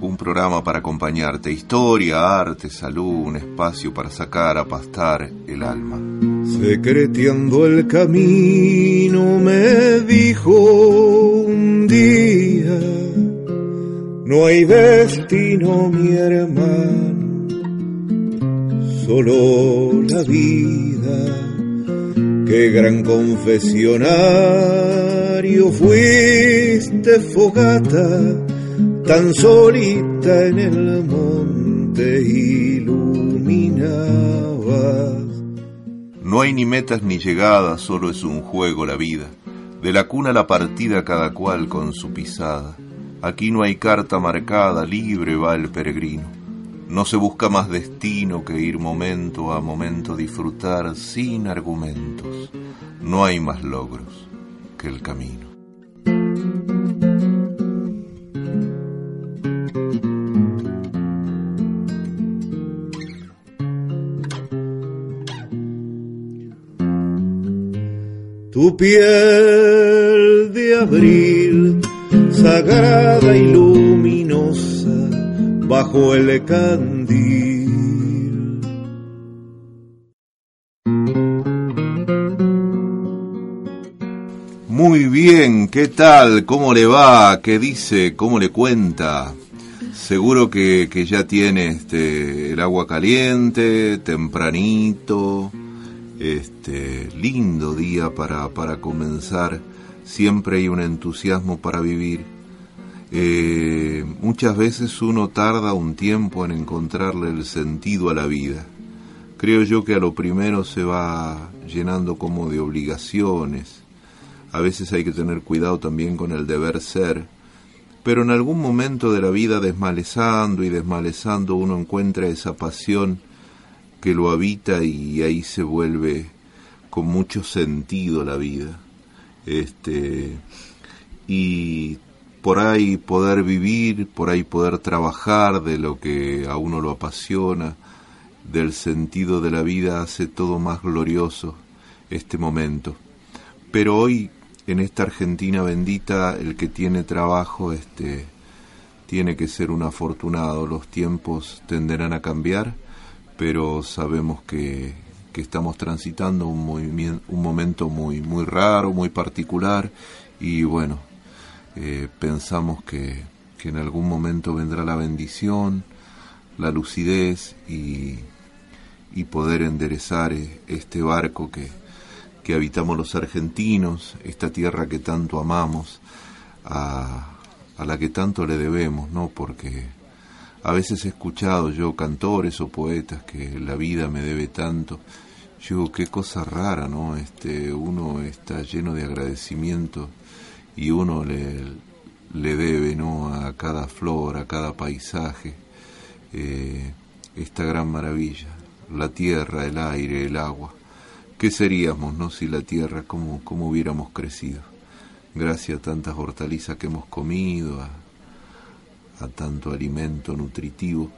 Un programa para acompañarte, historia, arte, salud, un espacio para sacar a pastar el alma. Secreteando el camino me dijo un día, no hay destino mi hermano, solo la vida. Qué gran confesionario fuiste fogata, tan solita en el monte iluminabas. No hay ni metas ni llegadas, solo es un juego la vida. De la cuna a la partida cada cual con su pisada. Aquí no hay carta marcada, libre va el peregrino. No se busca más destino que ir momento a momento disfrutar sin argumentos. No hay más logros que el camino. Tu piel de abril, sagrada y luminosa, bajo el candil. Muy bien, ¿qué tal? ¿Cómo le va? ¿Qué dice? ¿Cómo le cuenta? Seguro que, que ya tiene este, el agua caliente, tempranito, este lindo día para, para comenzar. Siempre hay un entusiasmo para vivir. Eh, muchas veces uno tarda un tiempo en encontrarle el sentido a la vida. Creo yo que a lo primero se va llenando como de obligaciones. A veces hay que tener cuidado también con el deber ser. Pero en algún momento de la vida desmalezando y desmalezando uno encuentra esa pasión que lo habita y ahí se vuelve con mucho sentido la vida. Este y por ahí poder vivir, por ahí poder trabajar de lo que a uno lo apasiona, del sentido de la vida hace todo más glorioso este momento. Pero hoy en esta Argentina bendita el que tiene trabajo este tiene que ser un afortunado, los tiempos tenderán a cambiar pero sabemos que, que estamos transitando un, movimiento, un momento muy, muy raro, muy particular y bueno, eh, pensamos que, que, en algún momento vendrá la bendición, la lucidez y, y poder enderezar este barco que, que, habitamos los argentinos, esta tierra que tanto amamos, a, a la que tanto le debemos, ¿no? Porque a veces he escuchado yo cantores o poetas que la vida me debe tanto. Yo, qué cosa rara, ¿no? Este, uno está lleno de agradecimiento y uno le, le debe, ¿no? A cada flor, a cada paisaje, eh, esta gran maravilla, la tierra, el aire, el agua. ¿Qué seríamos, no? Si la tierra, ¿cómo, cómo hubiéramos crecido? Gracias a tantas hortalizas que hemos comido, a, a tanto alimento nutritivo.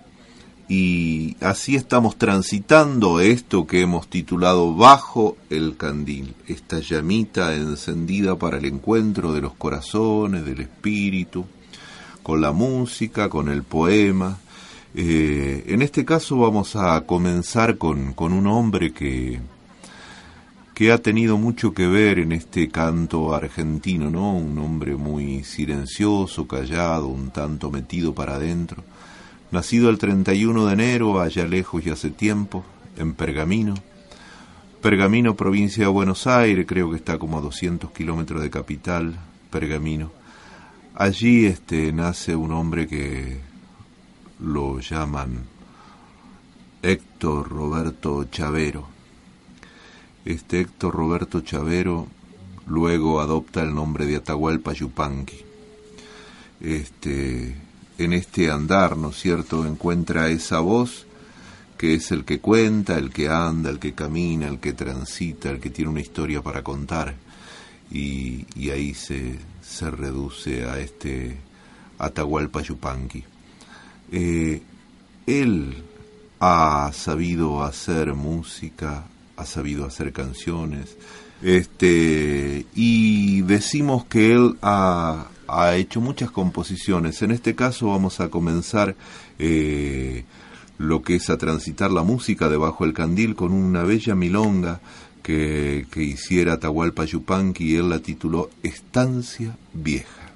Y así estamos transitando esto que hemos titulado Bajo el Candil, esta llamita encendida para el encuentro de los corazones, del espíritu, con la música, con el poema. Eh, en este caso vamos a comenzar con, con un hombre que, que ha tenido mucho que ver en este canto argentino, ¿no? Un hombre muy silencioso, callado, un tanto metido para adentro. Nacido el 31 de enero, allá lejos y hace tiempo, en Pergamino. Pergamino, provincia de Buenos Aires, creo que está como a 200 kilómetros de capital, Pergamino. Allí este, nace un hombre que lo llaman Héctor Roberto Chavero. Este Héctor Roberto Chavero luego adopta el nombre de Atahualpa Yupanqui. Este, en este andar, ¿no es cierto?, encuentra esa voz que es el que cuenta, el que anda, el que camina, el que transita, el que tiene una historia para contar. Y, ahí se, se reduce a este Atahualpa Yupanqui. Eh, él ha sabido hacer música, ha sabido hacer canciones, este, y decimos que él ha, ha hecho muchas composiciones. En este caso vamos a comenzar eh, lo que es a transitar la música debajo del candil con una bella milonga que, que hiciera Tahualpa Yupanqui y él la tituló Estancia Vieja.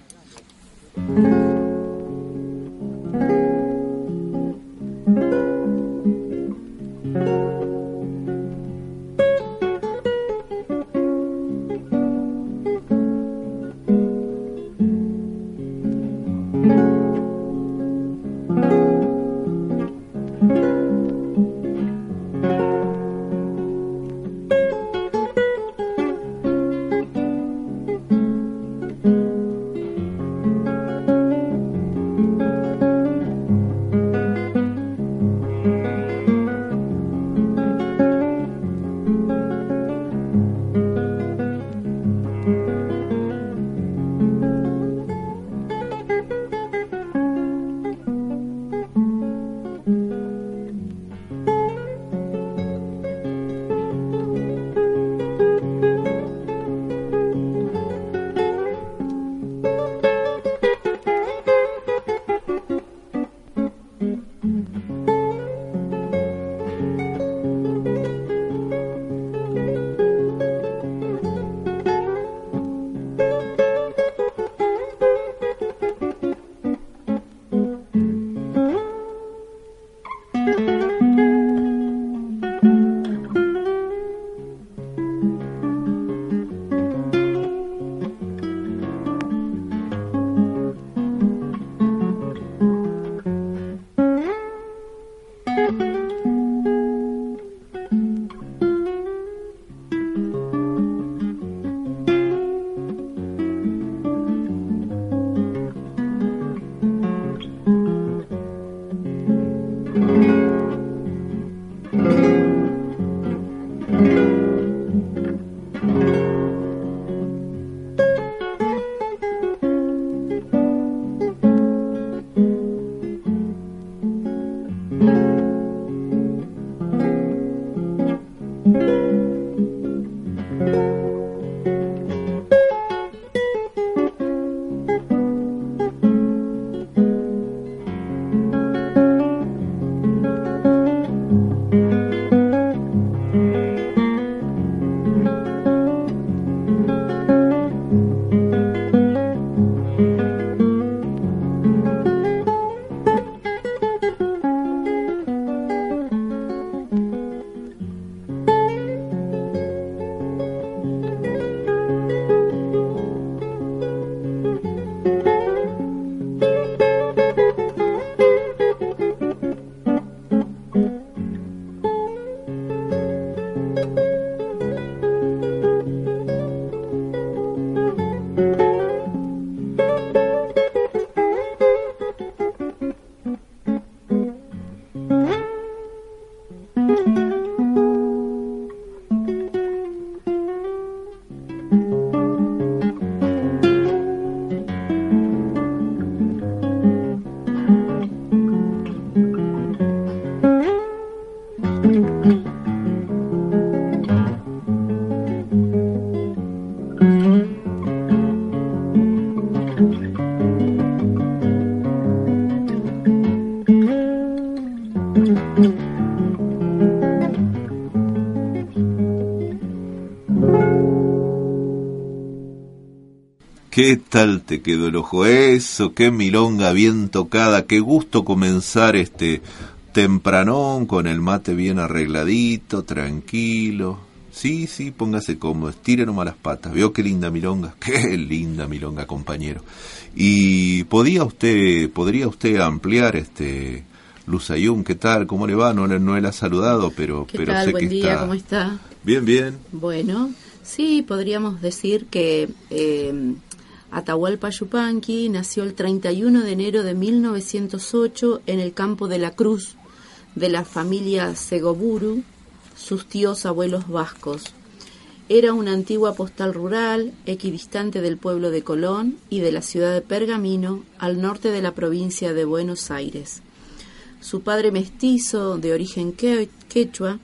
¿Qué tal te quedó el ojo? Eso, qué milonga bien tocada, qué gusto comenzar este tempranón con el mate bien arregladito, tranquilo. Sí, sí, póngase cómodo, estire nomás las patas. Veo qué linda milonga, qué linda milonga, compañero. Y podía usted, podría usted ampliar este Luzayún, ¿qué tal? ¿Cómo le va? No, no la ha saludado, pero, ¿Qué pero tal? sé Buen que día, está... ¿cómo está? Bien, bien. Bueno, sí, podríamos decir que eh, Atahualpa Yupanqui nació el 31 de enero de 1908 en el campo de la Cruz de la familia Segoburu, sus tíos abuelos vascos. Era una antigua postal rural, equidistante del pueblo de Colón y de la ciudad de Pergamino, al norte de la provincia de Buenos Aires. Su padre mestizo, de origen que- quechua,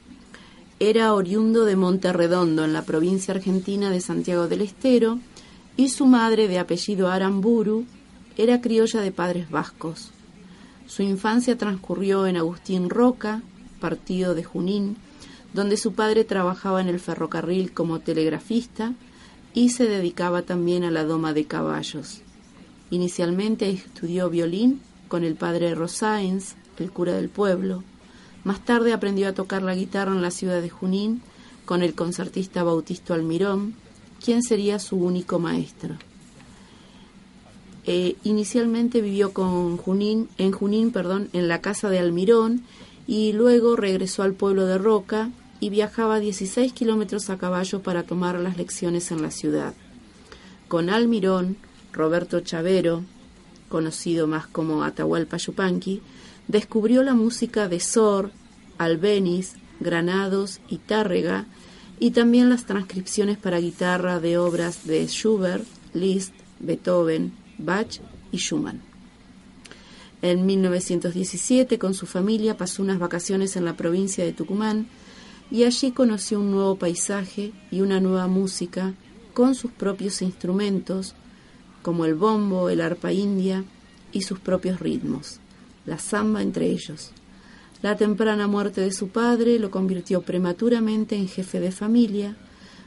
era oriundo de Monterredondo, en la provincia argentina de Santiago del Estero, y su madre, de apellido Aramburu, era criolla de padres vascos. Su infancia transcurrió en Agustín Roca, partido de Junín, donde su padre trabajaba en el ferrocarril como telegrafista y se dedicaba también a la doma de caballos. Inicialmente estudió violín con el padre Rosáens, el cura del pueblo. Más tarde aprendió a tocar la guitarra en la ciudad de Junín con el concertista Bautisto Almirón, quien sería su único maestro. Eh, inicialmente vivió con Junín, en Junín perdón, en la casa de Almirón y luego regresó al pueblo de Roca y viajaba 16 kilómetros a caballo para tomar las lecciones en la ciudad. Con Almirón, Roberto Chavero, conocido más como Atahualpa Yupanqui, descubrió la música de Sor, Albeniz, Granados y Tárrega, y también las transcripciones para guitarra de obras de Schubert, Liszt, Beethoven, Bach y Schumann. En 1917, con su familia, pasó unas vacaciones en la provincia de Tucumán y allí conoció un nuevo paisaje y una nueva música con sus propios instrumentos, como el bombo, el arpa india y sus propios ritmos, la samba entre ellos. La temprana muerte de su padre lo convirtió prematuramente en jefe de familia,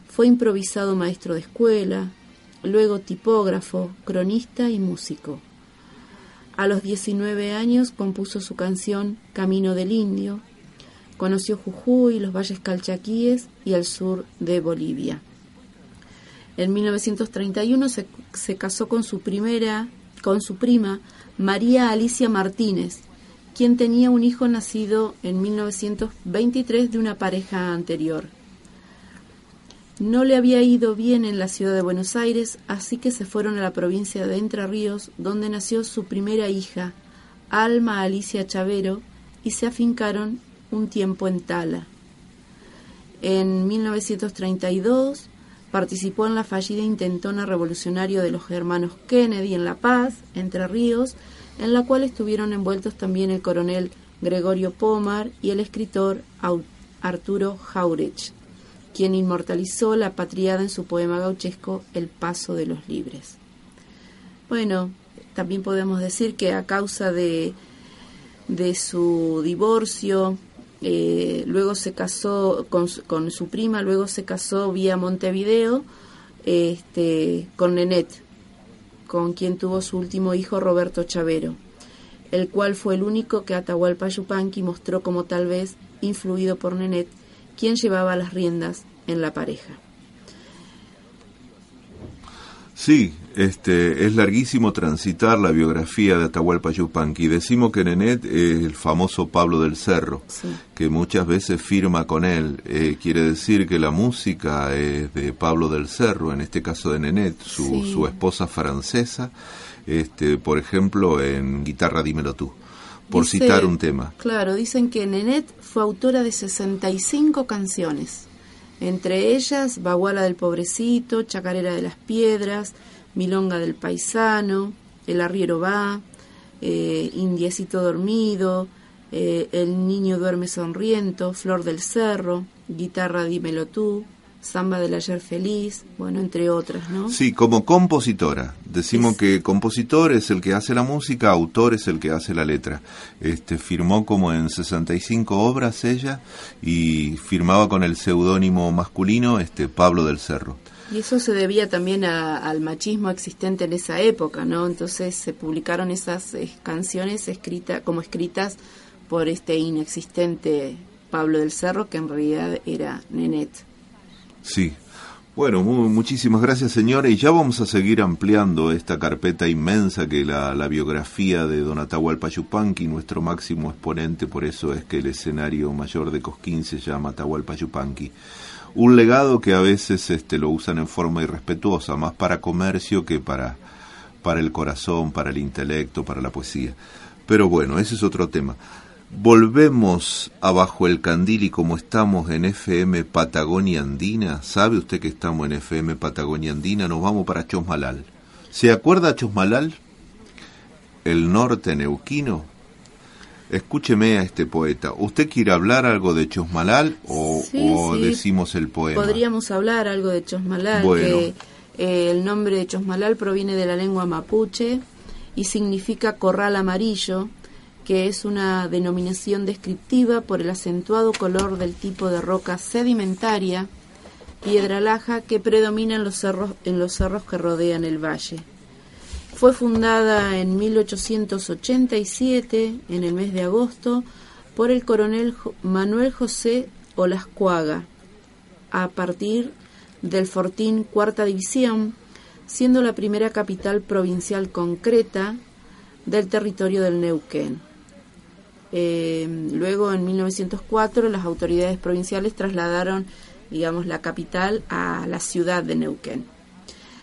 fue improvisado maestro de escuela, luego tipógrafo, cronista y músico. A los 19 años compuso su canción Camino del Indio, conoció Jujuy, los valles calchaquíes y el sur de Bolivia. En 1931 se, se casó con su primera, con su prima María Alicia Martínez, quien tenía un hijo nacido en 1923 de una pareja anterior. No le había ido bien en la ciudad de Buenos Aires, así que se fueron a la provincia de Entre Ríos, donde nació su primera hija, Alma Alicia Chavero, y se afincaron un tiempo en Tala. En 1932 participó en la fallida intentona revolucionaria de los hermanos Kennedy en La Paz, Entre Ríos, en la cual estuvieron envueltos también el coronel Gregorio Pomar y el escritor Arturo Jauretsch, quien inmortalizó la patriada en su poema gauchesco El Paso de los Libres. Bueno, también podemos decir que a causa de, de su divorcio, eh, luego se casó con, con, su prima, luego se casó vía Montevideo este, con Nenet, con quien tuvo su último hijo Roberto Chavero, el cual fue el único que Atahualpa Yupanqui mostró como tal vez influido por Nenet, quien llevaba las riendas en la pareja. Sí, este, es larguísimo transitar la biografía de Atahualpa Yupanqui. Decimos que Nenet es el famoso Pablo del Cerro, Sí. que muchas veces firma con él. Eh, quiere decir que la música es de Pablo del Cerro, en este caso de Nenet, su, Sí. su esposa francesa, este, por ejemplo, en Guitarra Dímelo tú, por Dice- citar un tema. Claro, dicen que Nenet fue autora de 65 canciones, entre ellas Baguala del Pobrecito, Chacarera de las Piedras, Milonga del Paisano, El Arriero Va, eh, Indiecito Dormido, eh, El Niño Duerme Sonriento, Flor del Cerro, Guitarra Dímelo Tú, Samba del Ayer Feliz, bueno, entre otras, ¿no? Sí, como compositora. Decimos Es- que compositor es el que hace la música, autor es el que hace la letra. Este firmó como en 65 obras ella y firmaba con el seudónimo masculino este Pablo del Cerro. Y eso se debía también a- al machismo existente en esa época, ¿no? Entonces se publicaron esas eh, canciones escritas como escritas por este inexistente Pablo del Cerro, que en realidad era Nenet. Sí. Bueno, mu- muchísimas gracias señora y ya vamos a seguir ampliando esta carpeta inmensa que la, la biografía de Don Atahualpa Yupanqui, nuestro máximo exponente, por eso es que el escenario mayor de Cosquín se llama Atahualpa Yupanqui. Un legado que a veces este, lo usan en forma irrespetuosa, más para comercio que para, para el corazón, para el intelecto, para la poesía. Pero bueno, ese es otro tema. Volvemos abajo el candil y como estamos en FM Patagonia Andina, ¿sabe usted que estamos en FM Patagonia Andina? Nos vamos para Chosmalal. ¿Se acuerda Chosmalal? El norte neuquino. Escúcheme a este poeta. ¿Usted quiere hablar algo de Chosmalal o, Sí, o sí. decimos el poema? Podríamos hablar algo de Chosmalal, Bueno. que eh, el nombre de Chosmalal proviene de la lengua mapuche y significa corral amarillo, que es una denominación descriptiva por el acentuado color del tipo de roca sedimentaria, piedra laja, que predomina en los cerros, en los cerros que rodean el valle. Fue fundada en 1887, en el mes de agosto, por el coronel Manuel José Olascuaga, a partir del Fortín Cuarta División, siendo la primera capital provincial concreta del territorio del Neuquén. Eh, luego, en 1904, las autoridades provinciales trasladaron, digamos, la capital a la ciudad de Neuquén.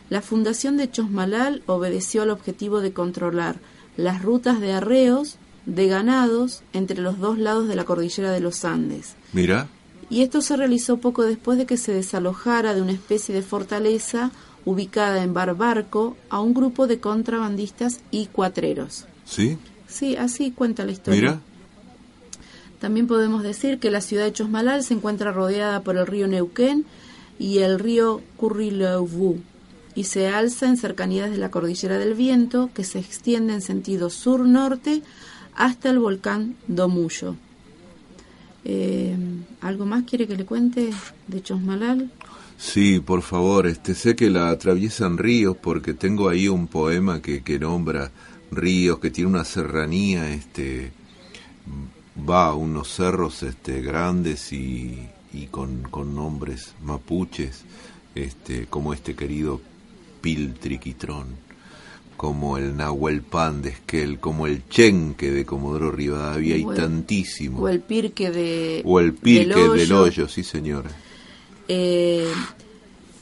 La fundación de Chosmalal obedeció al objetivo de controlar las rutas de arreos de ganados entre los dos lados de la cordillera de los Andes. Mira, Y esto se realizó poco después de que se desalojara de una especie de fortaleza ubicada en Barbarco a un grupo de contrabandistas y cuatreros. ¿sí? Sí, así cuenta la historia. Mira, También podemos decir que la ciudad de Chosmalal se encuentra rodeada por el río Neuquén y el río Currileuvú y se alza en cercanías de la cordillera del viento que se extiende en sentido sur-norte hasta el volcán Domuyo. Eh, ¿Algo más quiere que le cuente de Chosmalal? Sí, por favor, este sé que la atraviesan ríos porque tengo ahí un poema que, que nombra ríos, que tiene una serranía, este va a unos cerros este grandes y, y con, con nombres mapuches, este como este querido Piltriquitrón, como el Nahuel Pan de Esquel, como el Chenque de Comodoro Rivadavia, hay O el- tantísimos. O el Pirque de O el Pirque del del Hoyo. Hoyo, sí señora. Eh,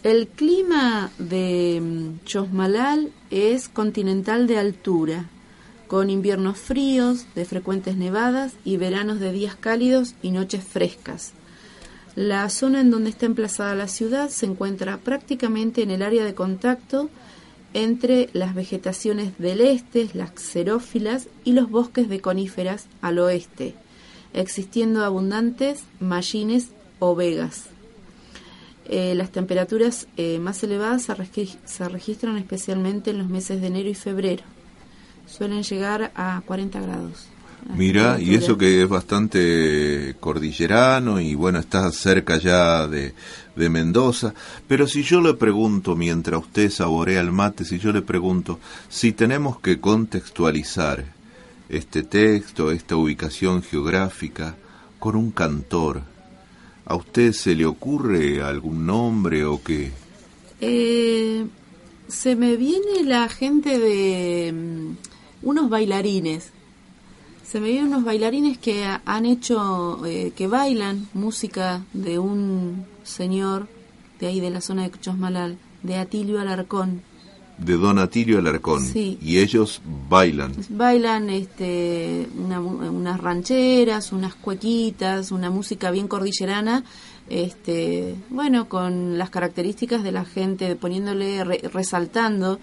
el clima de mm, Chosmalal es continental de altura, con inviernos fríos, de frecuentes nevadas y veranos de días cálidos y noches frescas. La zona en donde está emplazada la ciudad se encuentra prácticamente en el área de contacto entre las vegetaciones del este, las xerófilas y los bosques de coníferas al oeste, existiendo abundantes mallines o vegas. Eh, las temperaturas eh, más elevadas se, regis- se registran especialmente en los meses de enero y febrero. Suelen llegar a 40 grados. Mira, y eso que es bastante cordillerano y bueno, está cerca ya de, de Mendoza. Pero si yo le pregunto, mientras usted saborea el mate, si yo le pregunto si tenemos que contextualizar este texto, esta ubicación geográfica, con un cantor, ¿a usted se le ocurre algún nombre o qué? Eh, se me viene la gente de mm, unos bailarines. Se me vienen unos bailarines que ha- han hecho, eh, que bailan música de un señor de ahí de la zona de Chosmalal, de Atilio Alarcón. De Don Atilio Alarcón. Sí. Y ellos bailan. Bailan este, una unas rancheras, unas cuequitas, una música bien cordillerana, este, bueno, con las características de la gente, poniéndole, re- resaltando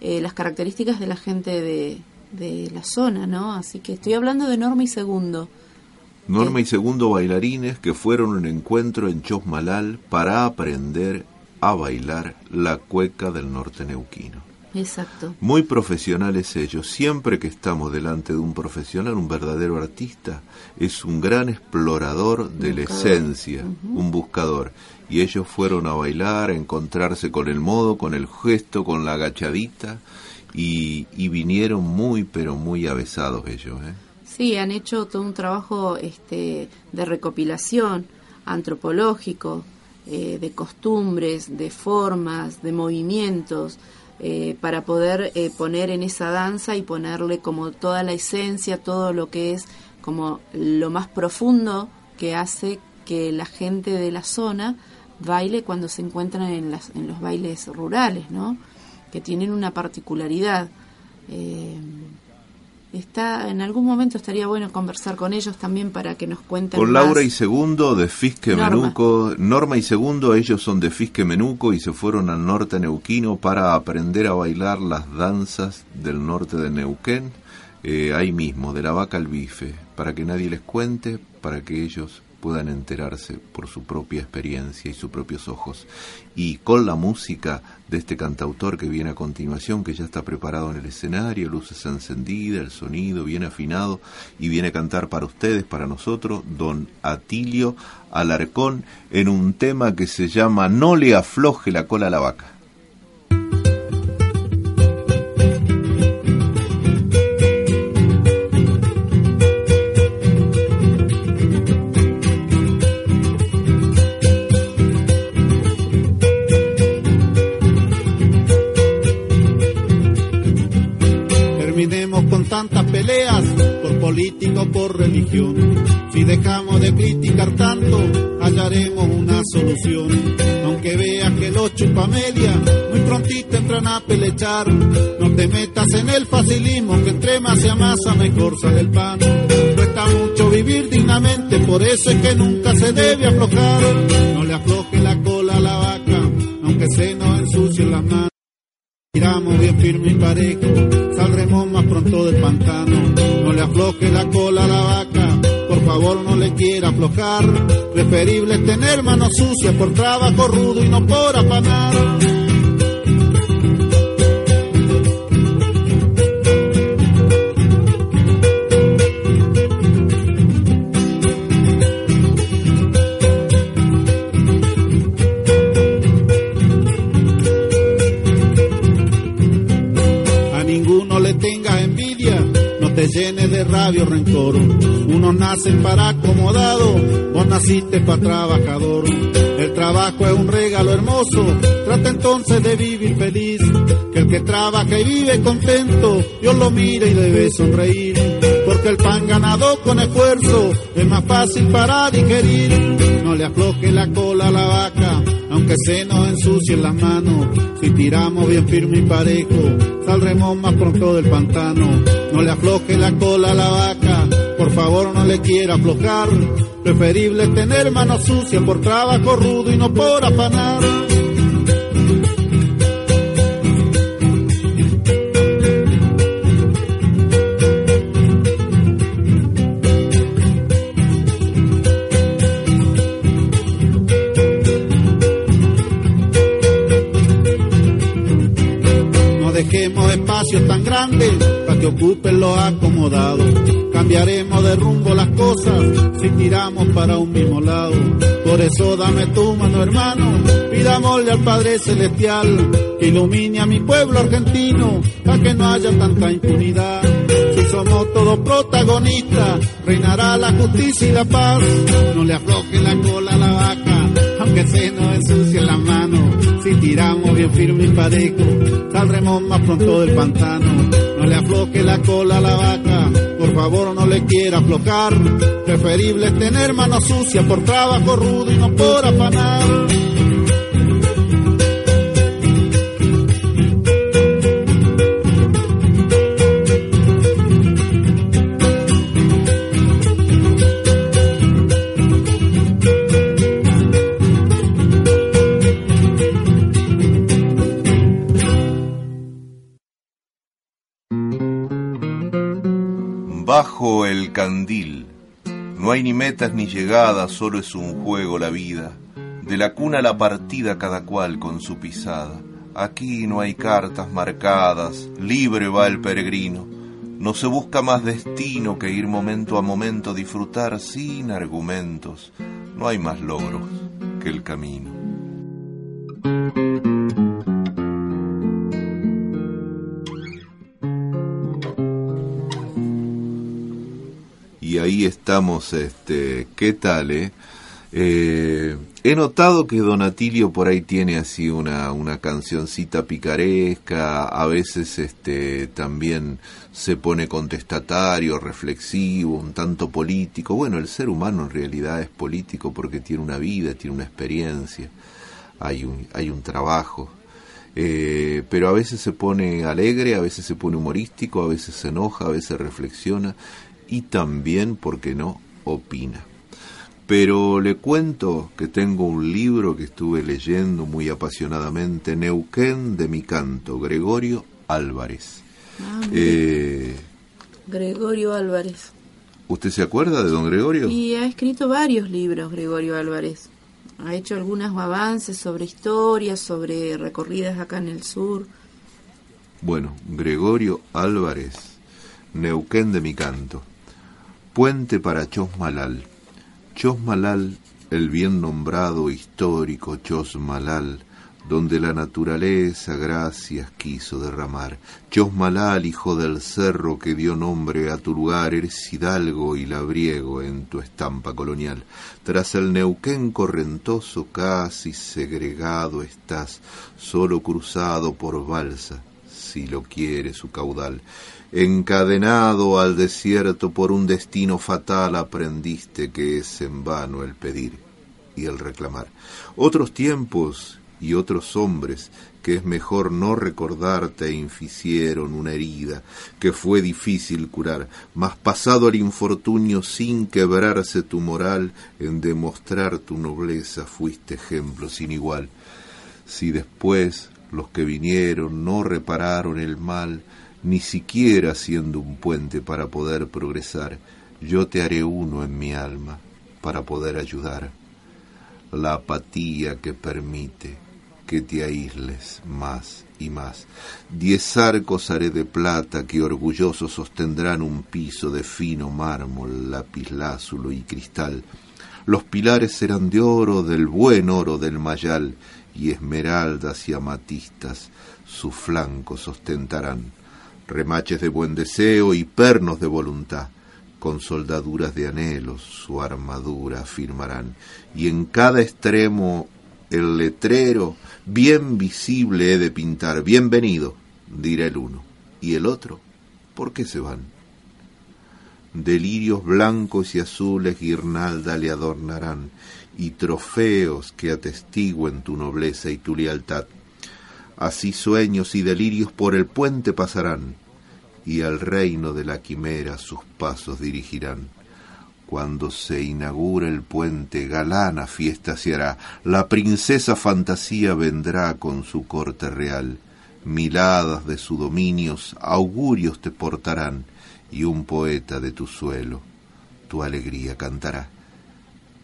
eh, las características de la gente de, de la zona, ¿no? Así que estoy hablando de Norma y Segundo. Norma y Segundo bailarines que fueron a un encuentro en Chosmalal para aprender a bailar la cueca del norte neuquino. Exacto. Muy profesionales ellos. Siempre que estamos delante de un profesional, un verdadero artista, es un gran explorador de la esencia, un buscador. Y ellos fueron a bailar, a encontrarse con el modo, con el gesto, con la agachadita, y, y vinieron muy, pero muy avesados ellos. ¿eh? Sí, han hecho todo un trabajo este, de recopilación antropológico, eh, de costumbres, de formas, de movimientos, eh, para poder eh, poner en esa danza y ponerle como toda la esencia, todo lo que es como lo más profundo que hace que la gente de la zona baile cuando se encuentran en, las, en los bailes rurales, ¿no? Que tienen una particularidad. Eh, está en algún momento estaría bueno conversar con ellos también para que nos cuenten con más. Laura y Segundo de Fisque Norma. Menuco Norma y Segundo ellos son de Fisque Menuco y se fueron al norte neuquino para aprender a bailar las danzas del norte de Neuquén eh, ahí mismo de la vaca al bife para que nadie les cuente para que ellos puedan enterarse por su propia experiencia y sus propios ojos. Y con la música de este cantautor que viene a continuación, que ya está preparado en el escenario, luces encendidas, el sonido bien afinado, y viene a cantar para ustedes, para nosotros, don Atilio Alarcón, en un tema que se llama No le afloje la cola a la vaca. Religión. Si dejamos de criticar tanto, hallaremos una solución. Aunque veas que los chupamedia muy prontito entran a pelechar. No te metas en el facilismo, que entre más se amasa mejor sale el pan. Cuesta mucho vivir dignamente, por eso es que nunca se debe aflojar. No le afloje la cola a la vaca, aunque se nos ensucien las manos. Tiramos bien firme y parejo, saldremos más pronto del pantano. No le afloje la cola a la vaca, por favor no le quiera aflojar. Preferible tener manos sucias por trabajo rudo y no por afanar. De rabia o rencor. Unos nacen para acomodado, vos naciste para trabajador. El trabajo es un regalo hermoso, trata entonces de vivir feliz. Que el que trabaja y vive contento, Dios lo mira y debe sonreír. Porque el pan ganado con esfuerzo es más fácil para digerir. No le afloje la cola a la vaca, aunque se nos ensucien las manos. Si tiramos bien firme y parejo, saldremos más pronto del pantano. No le afloje la cola a la vaca, por favor no le quiera aflojar. Preferible tener manos sucias por trabajo rudo y no por afanar. Los acomodados. Cambiaremos de rumbo las cosas si tiramos para un mismo lado. Por eso dame tu mano, hermano. Pidámosle al Padre Celestial que ilumine a mi pueblo argentino para que no haya tanta impunidad. Si somos todos protagonistas, reinará la justicia y la paz. No le afloje la cola a la vaca, aunque se nos ensucie la mano. Si tiramos bien firme y parejo, saldremos más pronto del pantano. Le afloje la cola a la vaca, por favor no le quiera aflojar. Preferible tener manos sucias por trabajo rudo y no por afanar. El candil. No hay ni metas ni llegadas, solo es un juego la vida. De la cuna a la partida cada cual con su pisada. Aquí no hay cartas marcadas, libre va el peregrino. No se busca más destino que ir momento a momento disfrutar sin argumentos. No hay más logros que el camino. Estamos, este, ¿qué tal, eh? Eh, He notado que Don Atilio por ahí tiene así una, una cancioncita picaresca, a veces este también se pone contestatario, reflexivo, un tanto político. Bueno, el ser humano en realidad es político porque tiene una vida, tiene una experiencia, hay un, hay un trabajo. Eh, pero a veces se pone alegre, a veces se pone humorístico, a veces se enoja, a veces reflexiona y también, ¿por qué no?, opina. Pero le cuento que tengo un libro que estuve leyendo muy apasionadamente, Neuquén de mi canto, Gregorio Álvarez. Ah, Eh, Gregorio Álvarez. ¿Usted se acuerda de don Gregorio? Y ha escrito varios libros Gregorio Álvarez. Ha hecho algunos avances sobre historias, sobre recorridas acá en el sur. Bueno, Gregorio Álvarez, Neuquén de mi canto. Puente para Chosmalal. Chosmalal, el bien nombrado histórico Chosmalal, donde la naturaleza gracias quiso derramar. Chosmalal, hijo del cerro que dio nombre a tu lugar, eres hidalgo y labriego en tu estampa colonial. Tras el Neuquén correntoso casi segregado estás, solo cruzado por balsa, si lo quiere su caudal. Encadenado al desierto por un destino fatal aprendiste que es en vano el pedir y el reclamar. Otros tiempos y otros hombres que es mejor no recordarte inficieron una herida que fue difícil curar, mas pasado el infortunio sin quebrarse tu moral, en demostrar tu nobleza fuiste ejemplo sin igual. Si después los que vinieron no repararon el mal, ni siquiera siendo un puente para poder progresar, yo te haré uno en mi alma para poder ayudar. La apatía que permite que te aísles más y más. Diez arcos haré de plata que orgullosos sostendrán un piso de fino mármol, lapislázuli y cristal. Los pilares serán de oro, del buen oro del mayal, y esmeraldas y amatistas su flanco ostentarán remaches de buen deseo y pernos de voluntad, con soldaduras de anhelos su armadura firmarán, y en cada extremo el letrero bien visible he de pintar, bienvenido, dirá el uno, y el otro, ¿por qué se van? Delirios blancos y azules guirnalda le adornarán, y trofeos que atestiguen tu nobleza y tu lealtad. Así sueños y delirios por el puente pasarán, y al reino de la quimera sus pasos dirigirán. Cuando se inaugure el puente, galana fiesta se hará, la princesa fantasía vendrá con su corte real, miladas de su dominios, augurios te portarán, y un poeta de tu suelo tu alegría cantará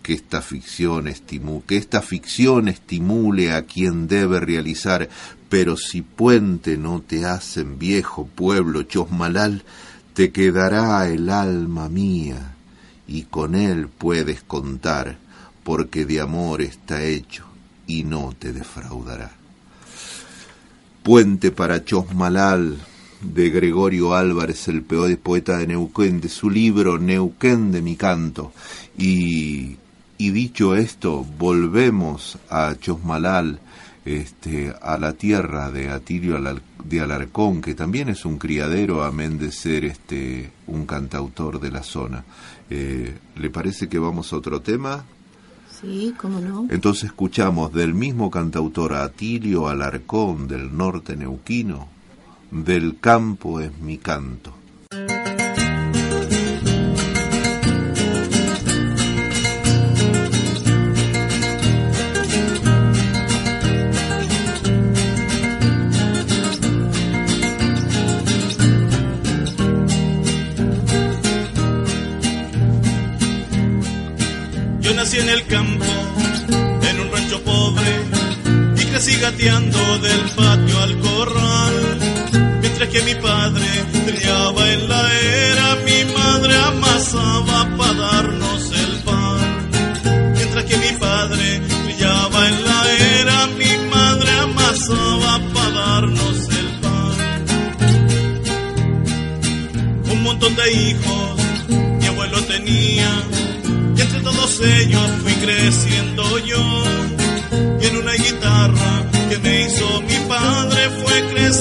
que esta ficción estimu que esta ficción estimule a quien debe realizar, pero si puente no te hacen viejo pueblo chosmalal, te quedará el alma mía y con él puedes contar, porque de amor está hecho y no te defraudará. Puente para Chosmalal de Gregorio Álvarez, el peor poeta de Neuquén, de su libro Neuquén de mi canto. Y y dicho esto, volvemos a Chosmalal, este, a la tierra de Atilio de Alarcón, que también es un criadero, amén de ser este, un cantautor de la zona. Eh, ¿Le parece que vamos a otro tema? Sí, cómo no. Entonces escuchamos del mismo cantautor Atilio Alarcón del norte neuquino, del campo es mi canto. Crecí gateando del patio al corral. Mientras que mi padre trillaba en la era, mi madre amasaba para darnos el pan. Mientras que mi padre trillaba en la era, mi madre amasaba para darnos el pan. Un montón de hijos mi abuelo tenía, y entre todos ellos fui creciendo yo. Y en una guitarra que me hizo mi padre fue creciendo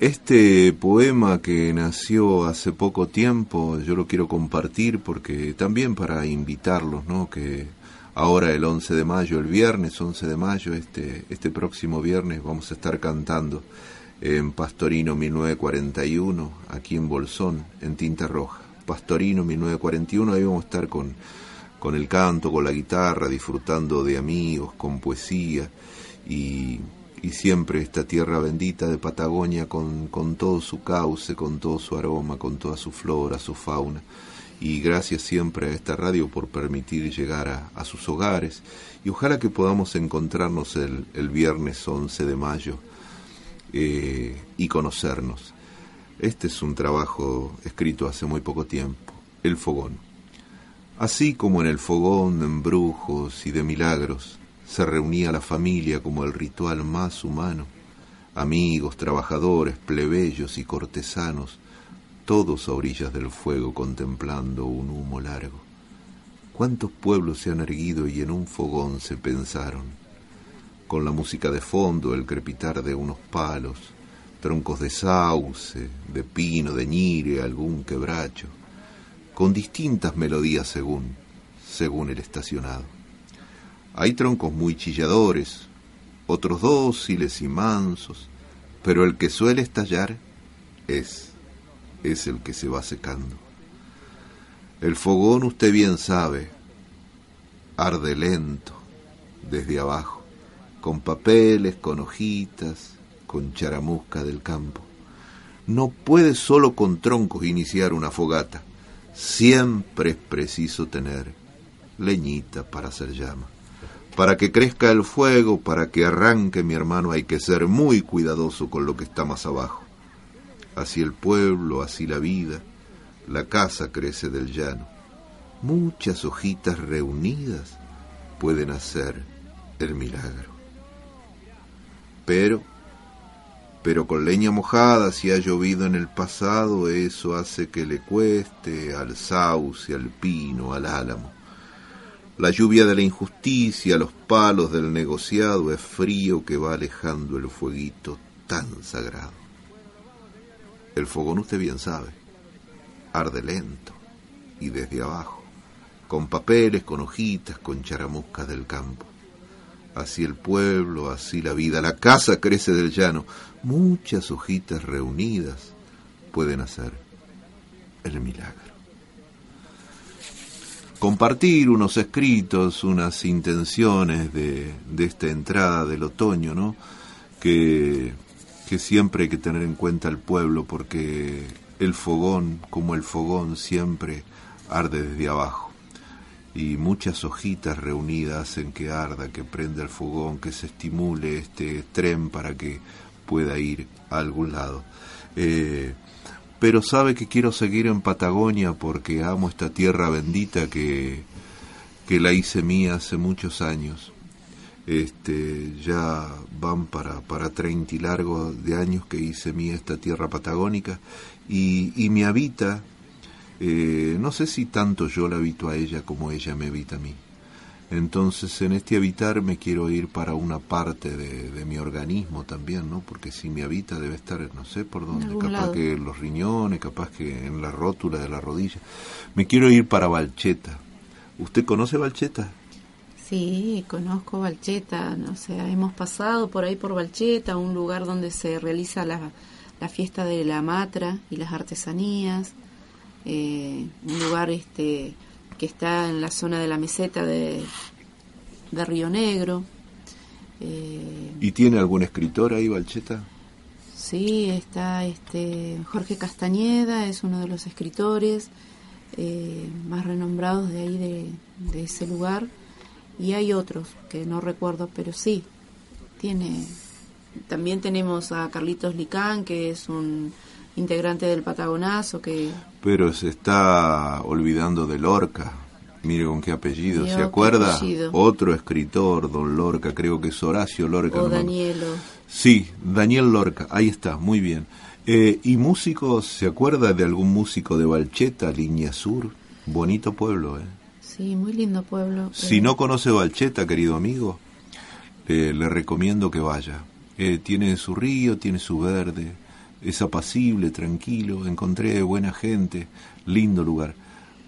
este poema que nació hace poco tiempo, yo lo quiero compartir porque también para invitarlos, ¿no? Que ahora el 11 de mayo, el viernes 11 de mayo, este, este próximo viernes vamos a estar cantando en Pastorino 1941, aquí en Bolsón, en Tinta Roja. Pastorino 1941, ahí vamos a estar con, con el canto, con la guitarra, disfrutando de amigos, con poesía y y siempre esta tierra bendita de Patagonia con, con todo su cauce, con todo su aroma, con toda su flora, su fauna. Y gracias siempre a esta radio por permitir llegar a, a sus hogares. Y ojalá que podamos encontrarnos el, el viernes 11 de mayo eh, y conocernos. Este es un trabajo escrito hace muy poco tiempo, El Fogón. Así como en el fogón de embrujos y de milagros, se reunía la familia como el ritual más humano, amigos, trabajadores, plebeyos y cortesanos, todos a orillas del fuego contemplando un humo largo. ¿Cuántos pueblos se han erguido y en un fogón se pensaron? Con la música de fondo, el crepitar de unos palos, troncos de sauce, de pino, de ñire, algún quebracho, con distintas melodías según, según el estacionado. Hay troncos muy chilladores, otros dóciles y mansos, pero el que suele estallar es, es el que se va secando. El fogón usted bien sabe, arde lento, desde abajo, con papeles, con hojitas, con charamusca del campo. No puede solo con troncos iniciar una fogata, siempre es preciso tener leñita para hacer llama. Para que crezca el fuego, para que arranque mi hermano, hay que ser muy cuidadoso con lo que está más abajo. Así el pueblo, así la vida, la casa crece del llano. Muchas hojitas reunidas pueden hacer el milagro. Pero, pero con leña mojada, si ha llovido en el pasado, eso hace que le cueste al sauce, al pino, al álamo. La lluvia de la injusticia, los palos del negociado es frío que va alejando el fueguito tan sagrado. El fogón usted bien sabe, arde lento y desde abajo, con papeles, con hojitas, con charamuscas del campo. Así el pueblo, así la vida, la casa crece del llano. Muchas hojitas reunidas pueden hacer el milagro. Compartir unos escritos, unas intenciones de, de esta entrada del otoño, ¿no? Que, que siempre hay que tener en cuenta el pueblo porque el fogón, como el fogón, siempre arde desde abajo y muchas hojitas reunidas hacen que arda, que prenda el fogón, que se estimule este tren para que pueda ir a algún lado. Eh, pero sabe que quiero seguir en Patagonia porque amo esta tierra bendita que, que la hice mía hace muchos años. Este, ya van para, para 30 y largo de años que hice mía esta tierra patagónica y, y me habita eh, no sé si tanto yo la habito a ella como ella me habita a mí. Entonces en este habitar me quiero ir para una parte de, mi organismo también, ¿no? Porque si me habita debe estar, no sé por dónde, capaz que en los riñones, capaz que en la rótula de la rodilla. Me quiero ir para Valcheta. ¿Usted conoce Valcheta? Sí, conozco Valcheta, o sea, hemos pasado por ahí por Valcheta, un lugar donde se realiza la, la fiesta de la matra y las artesanías eh, un lugar este que está en la zona de la meseta de, de Río Negro. Eh, ¿Y tiene algún escritor ahí, Valcheta? Sí, está este Jorge Castañeda, es uno de los escritores eh, más renombrados de ahí, de, de ese lugar. Y hay otros que no recuerdo, pero sí, tiene. También tenemos a Carlitos Licán, que es un integrante del Patagonazo que... Pero se está olvidando de Lorca. Mire con qué apellido, ¿se acuerda? Otro escritor, don Lorca, creo que es Horacio Lorca. O Danielo. Sí, Daniel Lorca, ahí está, muy bien. Eh, ¿Y músicos, se acuerda de algún músico de Valcheta, Línea Sur? Bonito pueblo, ¿eh? Sí, muy lindo pueblo. Si eh. no conoce Valcheta, querido amigo, le recomiendo que vaya. Eh, tiene su río, tiene su verde, es apacible, tranquilo, encontré buena gente, lindo lugar,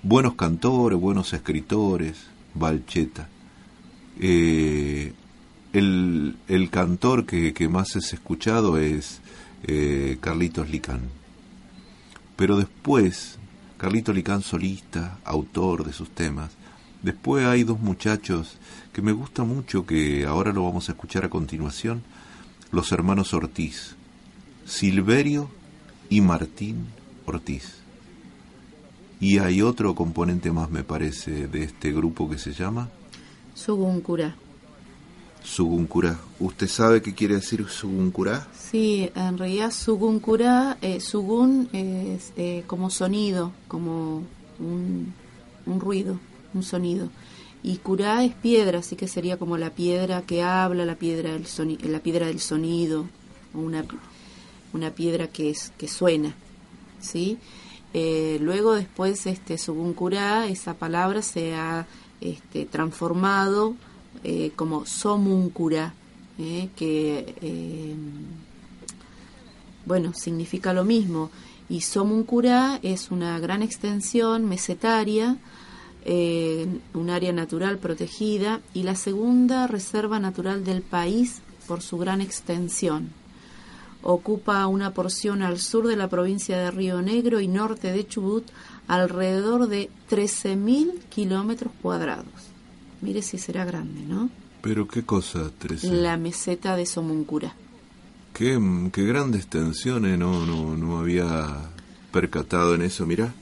buenos cantores, buenos escritores, Valcheta. Eh, el, el, cantor que, que, más es escuchado es eh, Carlitos Licán. Pero después, Carlitos Licán solista, autor de sus temas. Después hay dos muchachos que me gusta mucho, que ahora lo vamos a escuchar a continuación, los hermanos Ortiz. Silverio y Martín Ortiz. Y hay otro componente más, me parece, de este grupo que se llama Suguncura. Suguncura. ¿Usted sabe qué quiere decir Suguncura? Sí, en realidad Suguncura, eh, Sugun es eh, como sonido, como un, un, ruido, un sonido. Y Curá es piedra, así que sería como la piedra que habla, la piedra del, soni la piedra del sonido, una una piedra que, es, que suena, ¿sí? Eh, luego después, este, Subuncurá, esa palabra se ha este, transformado eh, como Somuncurá, eh, que, bueno, significa lo mismo. Y Somuncurá es una gran extensión mesetaria, un área natural protegida y la segunda reserva natural del país por su gran extensión ocupa una porción al sur de la provincia de Río Negro y norte de Chubut, alrededor de 13.000 kilómetros cuadrados. Mire si será grande, ¿no? ¿Pero qué cosa, 13? La meseta de Somuncura. Qué, qué grandes extensiones, no, no, no había percatado en eso, mira.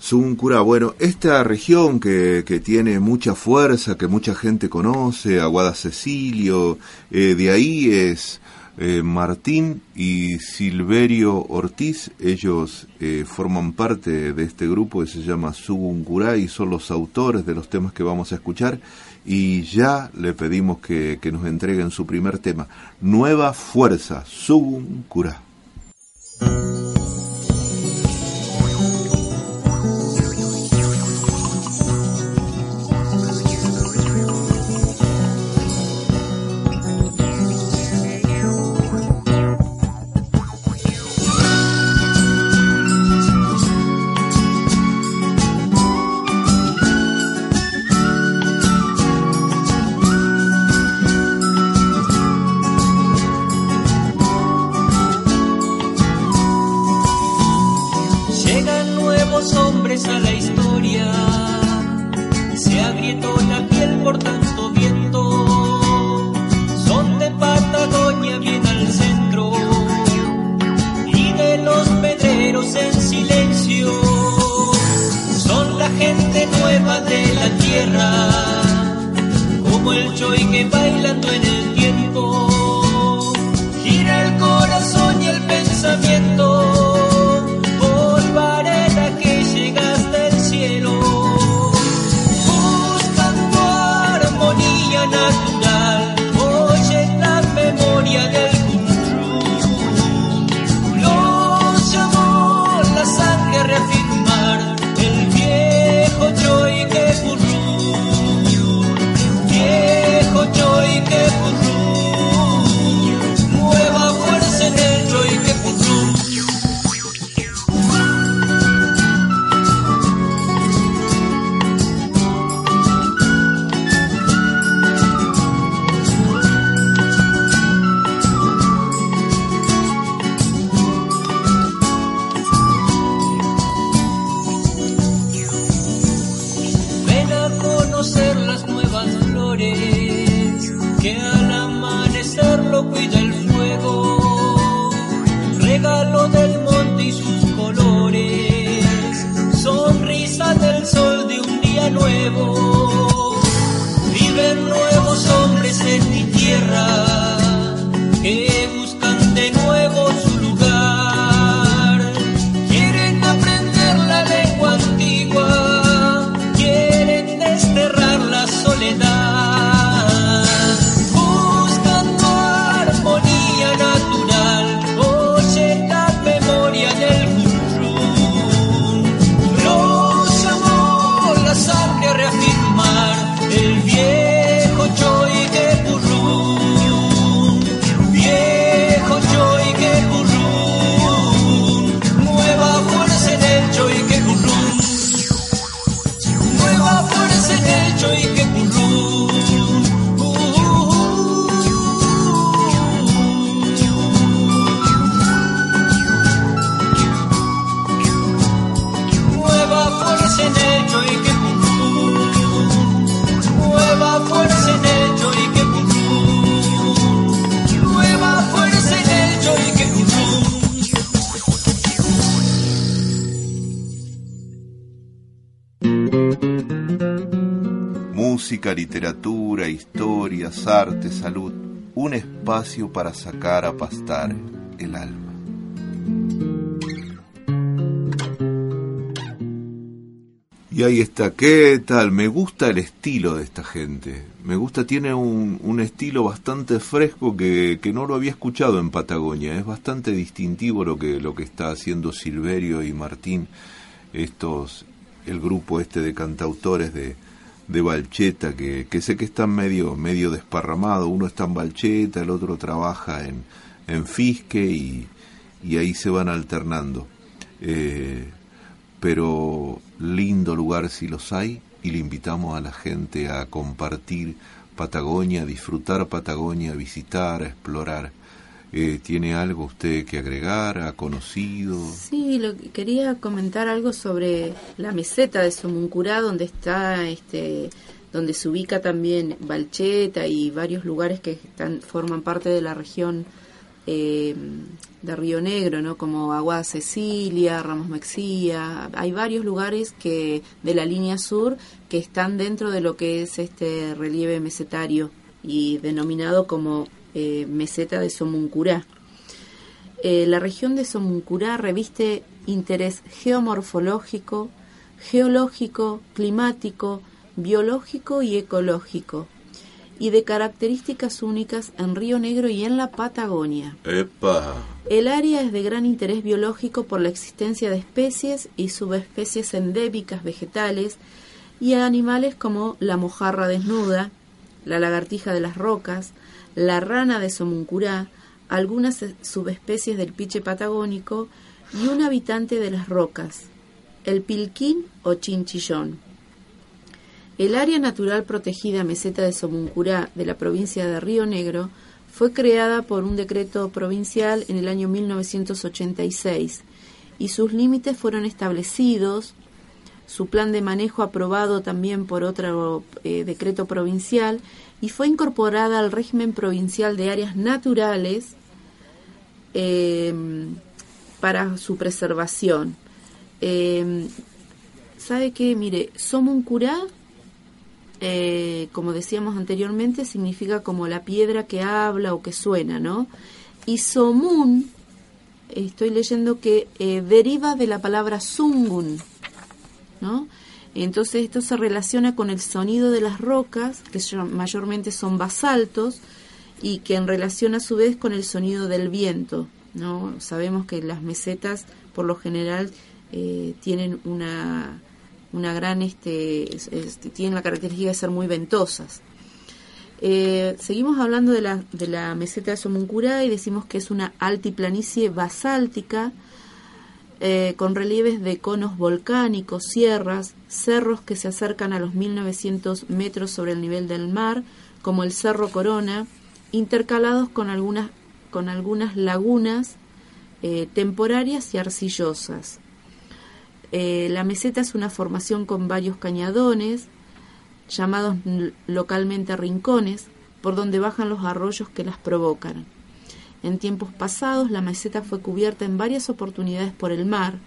Somuncura, bueno, esta región que, que, tiene mucha fuerza, que mucha gente conoce, Aguada Cecilio, eh, de ahí es Eh, Martín y Silverio Ortiz, ellos eh, forman parte de este grupo que se llama Suguncuray y son los autores de los temas que vamos a escuchar y ya le pedimos que, que nos entreguen su primer tema, Nueva Fuerza, Suguncuray. En silencio, son la gente nueva de la tierra, como el choy que bailando en el el alma. Y ahí está, ¿qué tal? Me gusta el estilo de esta gente. Me gusta, tiene un, un estilo bastante fresco que, que no lo había escuchado en Patagonia. Es bastante distintivo lo que, lo que está haciendo Silverio y Martín, estos, el grupo este de cantautores de, de Balcheta, que, que sé que están medio, medio desparramados. Uno está en Balcheta, el otro trabaja en, en Fisque y, y ahí se van alternando. Eh, pero lindo lugar si los hay y le invitamos a la gente a compartir Patagonia, a disfrutar Patagonia, a visitar, a explorar. Eh, ¿Tiene algo usted que agregar? ¿Ha conocido? Sí, lo que quería comentar algo sobre la meseta de Somuncurá, donde está, este, donde se ubica también Balcheta y varios lugares que están forman parte de la región eh, de Río Negro, ¿no? Como Agua Cecilia, Ramos Mexía. Hay varios lugares que de la línea sur que están dentro de lo que es este relieve mesetario y denominado como eh, meseta de Somuncurá. Eh, la región de Somuncurá reviste interés geomorfológico, geológico, climático, biológico y ecológico, y de características únicas en Río Negro y en la Patagonia. Epa. El área es de gran interés biológico por la existencia de especies y subespecies endémicas vegetales y animales como la mojarra desnuda, la lagartija de las rocas, la rana de Somuncurá, algunas subespecies del piche patagónico y un habitante de las rocas, el pilquín o chinchillón. El área natural protegida meseta de Somuncurá de la provincia de Río Negro fue creada por un decreto provincial en el año 1986 y sus límites fueron establecidos, su plan de manejo aprobado también por otro eh, decreto provincial y fue incorporada al régimen provincial de áreas naturales eh, para su preservación. Eh, ¿Sabe qué? Mire, Somuncurá eh, como decíamos anteriormente, significa como la piedra que habla o que suena, ¿no? Y Somun, estoy leyendo que eh, deriva de la palabra Sungun, ¿no? Entonces esto se relaciona con el sonido de las rocas, que mayormente son basaltos, y que en relación a su vez con el sonido del viento, ¿no? Sabemos que las mesetas, por lo general, eh, tienen una una gran, este, este, tienen la característica de ser muy ventosas. Eh, seguimos hablando de la, de la meseta de Somuncurá y decimos que es una altiplanicie basáltica eh, con relieves de conos volcánicos, sierras, cerros que se acercan a los 1900 metros sobre el nivel del mar, como el Cerro Corona, intercalados con algunas, con algunas lagunas eh, temporarias y arcillosas. Eh, la meseta es una formación con varios cañadones, llamados localmente rincones, por donde bajan los arroyos que las provocan. En tiempos pasados la meseta fue cubierta en varias oportunidades por el mar.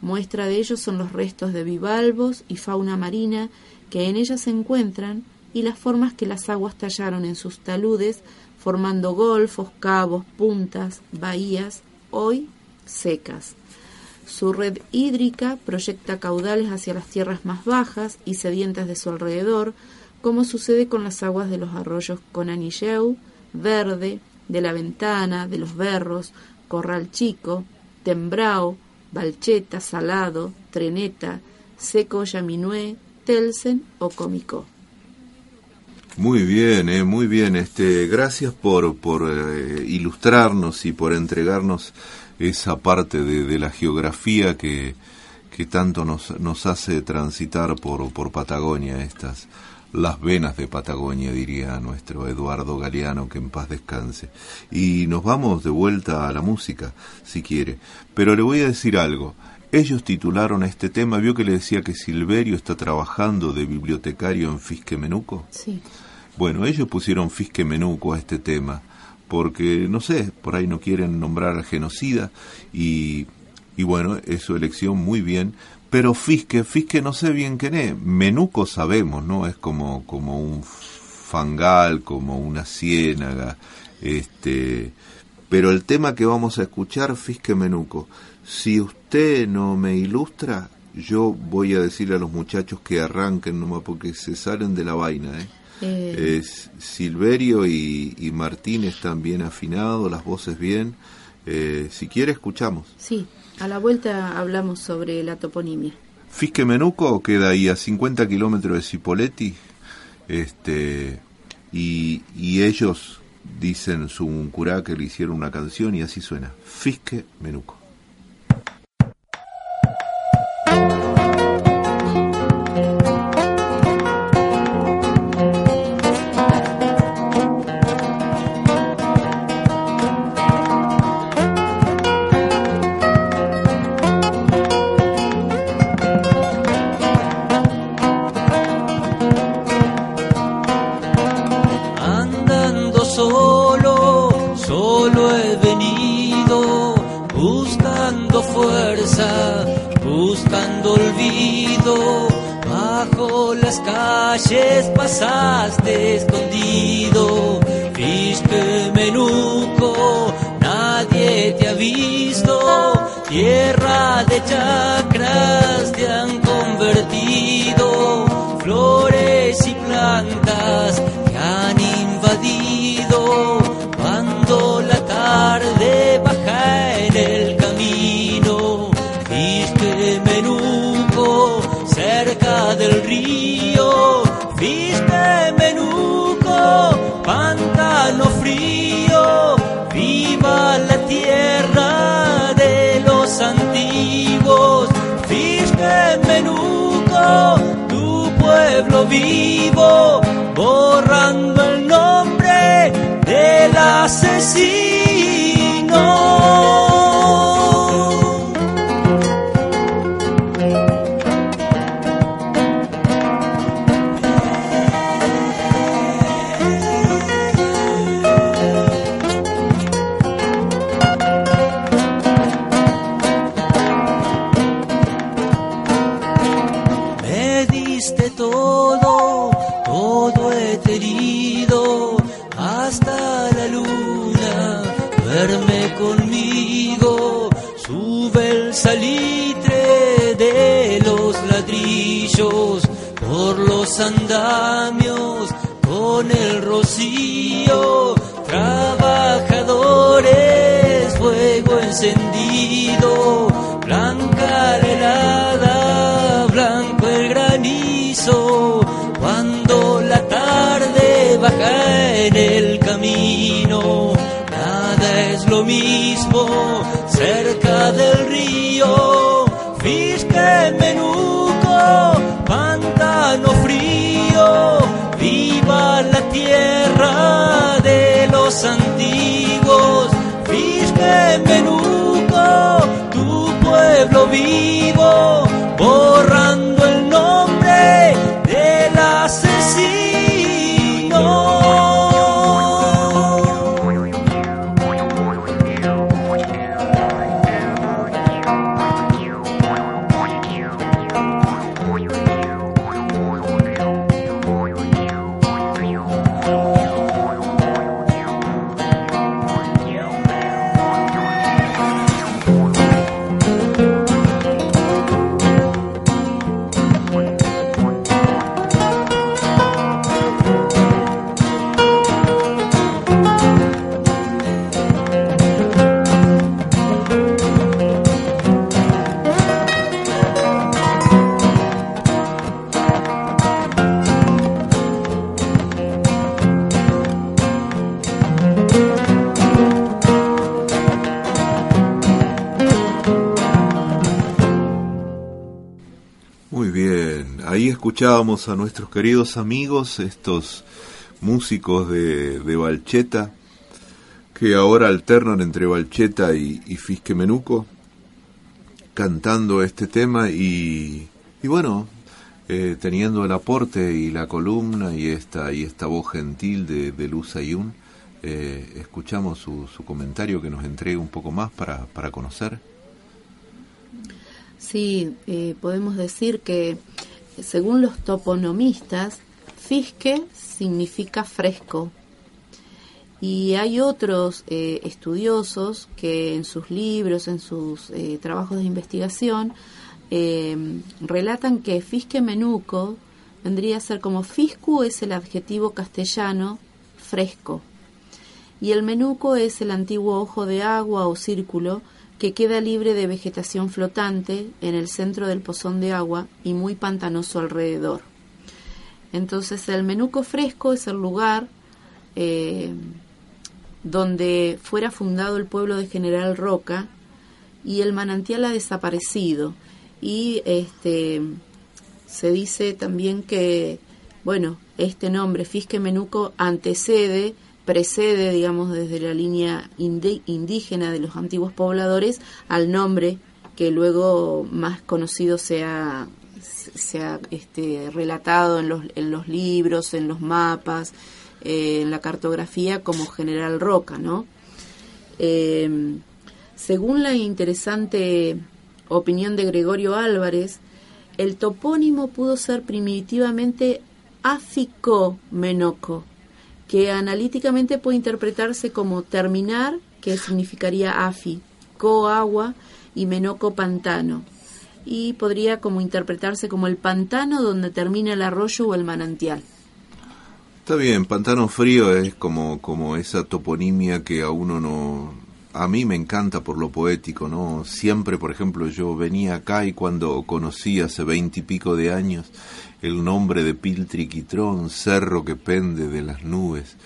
Muestra de ello son los restos de bivalvos y fauna marina que en ella se encuentran y las formas que las aguas tallaron en sus taludes, formando golfos, cabos, puntas, bahías, hoy secas. Su red hídrica proyecta caudales hacia las tierras más bajas y sedientas de su alrededor, como sucede con las aguas de los arroyos Conanilleu, Verde, de la Ventana, de los Berros, Corral Chico, Tembrao, Balcheta, Salado, Treneta, Seco Yaminué, Telsen o Comicó. Muy bien, eh, muy bien. Este, gracias por, por eh, ilustrarnos y por entregarnos esa parte de, la geografía que, que tanto nos, nos, hace transitar por, por Patagonia, estas las venas de Patagonia, diría nuestro Eduardo Galeano, que en paz descanse. Y nos vamos de vuelta a la música, si quiere. Pero le voy a decir algo. Ellos titularon este tema, vio que le decía que Silverio está trabajando de bibliotecario en Fisque Menuco. Sí. Bueno, ellos pusieron Fisque Menuco a este tema porque, no sé, por ahí no quieren nombrar al genocida y, y bueno, es su elección muy bien, pero Fisque, Fisque no sé bien quién es, Menuco sabemos, ¿no? Es como, como un fangal, como una ciénaga, este, pero el tema que vamos a escuchar, Fisque Menuco, si usted no me ilustra, yo voy a decirle a los muchachos que arranquen nomás porque se salen de la vaina, ¿eh? Eh, Es Silverio y, y, Martín están bien afinados, las voces bien. Eh, si quiere, escuchamos. Sí, a la vuelta hablamos sobre la toponimia. Fisque Menuco queda ahí a 50 kilómetros de Cipoletti. Este, y, y ellos dicen su curá que le hicieron una canción y así suena. Fisque Menuco. Pueblo a nuestros queridos amigos, estos músicos de, de Valcheta, que ahora alternan entre Valcheta y, y Fisque Menuco, cantando este tema y, y bueno, eh, teniendo el aporte y la columna y esta, y esta voz gentil de, de Luz Ayun, eh, escuchamos su, su comentario que nos entrega un poco más para, para conocer. Sí, eh, podemos decir que según los toponomistas, fisque significa fresco. Y hay otros eh, estudiosos que en sus libros, en sus eh, trabajos de investigación, eh, relatan que fisque menuco vendría a ser como fiscu es el adjetivo castellano fresco. Y el menuco es el antiguo ojo de agua o círculo que queda libre de vegetación flotante en el centro del pozón de agua y muy pantanoso alrededor. Entonces el menuco fresco es el lugar eh, donde fuera fundado el pueblo de General Roca y el manantial ha desaparecido. Y este se dice también que, bueno, este nombre, Fisque Menuco, antecede precede, digamos, desde la línea indígena de los antiguos pobladores al nombre que luego más conocido se ha, se ha este, relatado en los, en los libros, en los mapas, eh, en la cartografía como General Roca, ¿no? Eh, según la interesante opinión de Gregorio Álvarez, el topónimo pudo ser primitivamente Áfico Menoco, que analíticamente puede interpretarse como terminar, que significaría afi, co agua y menoco pantano, y podría como interpretarse como el pantano donde termina el arroyo o el manantial. Está bien, pantano frío es como, como esa toponimia que a uno no... A mí me encanta por lo poético, ¿no? Siempre, por ejemplo, yo venía acá y cuando conocí hace veintipico de años el nombre de Piltriquitrón, cerro que pende de las nubes,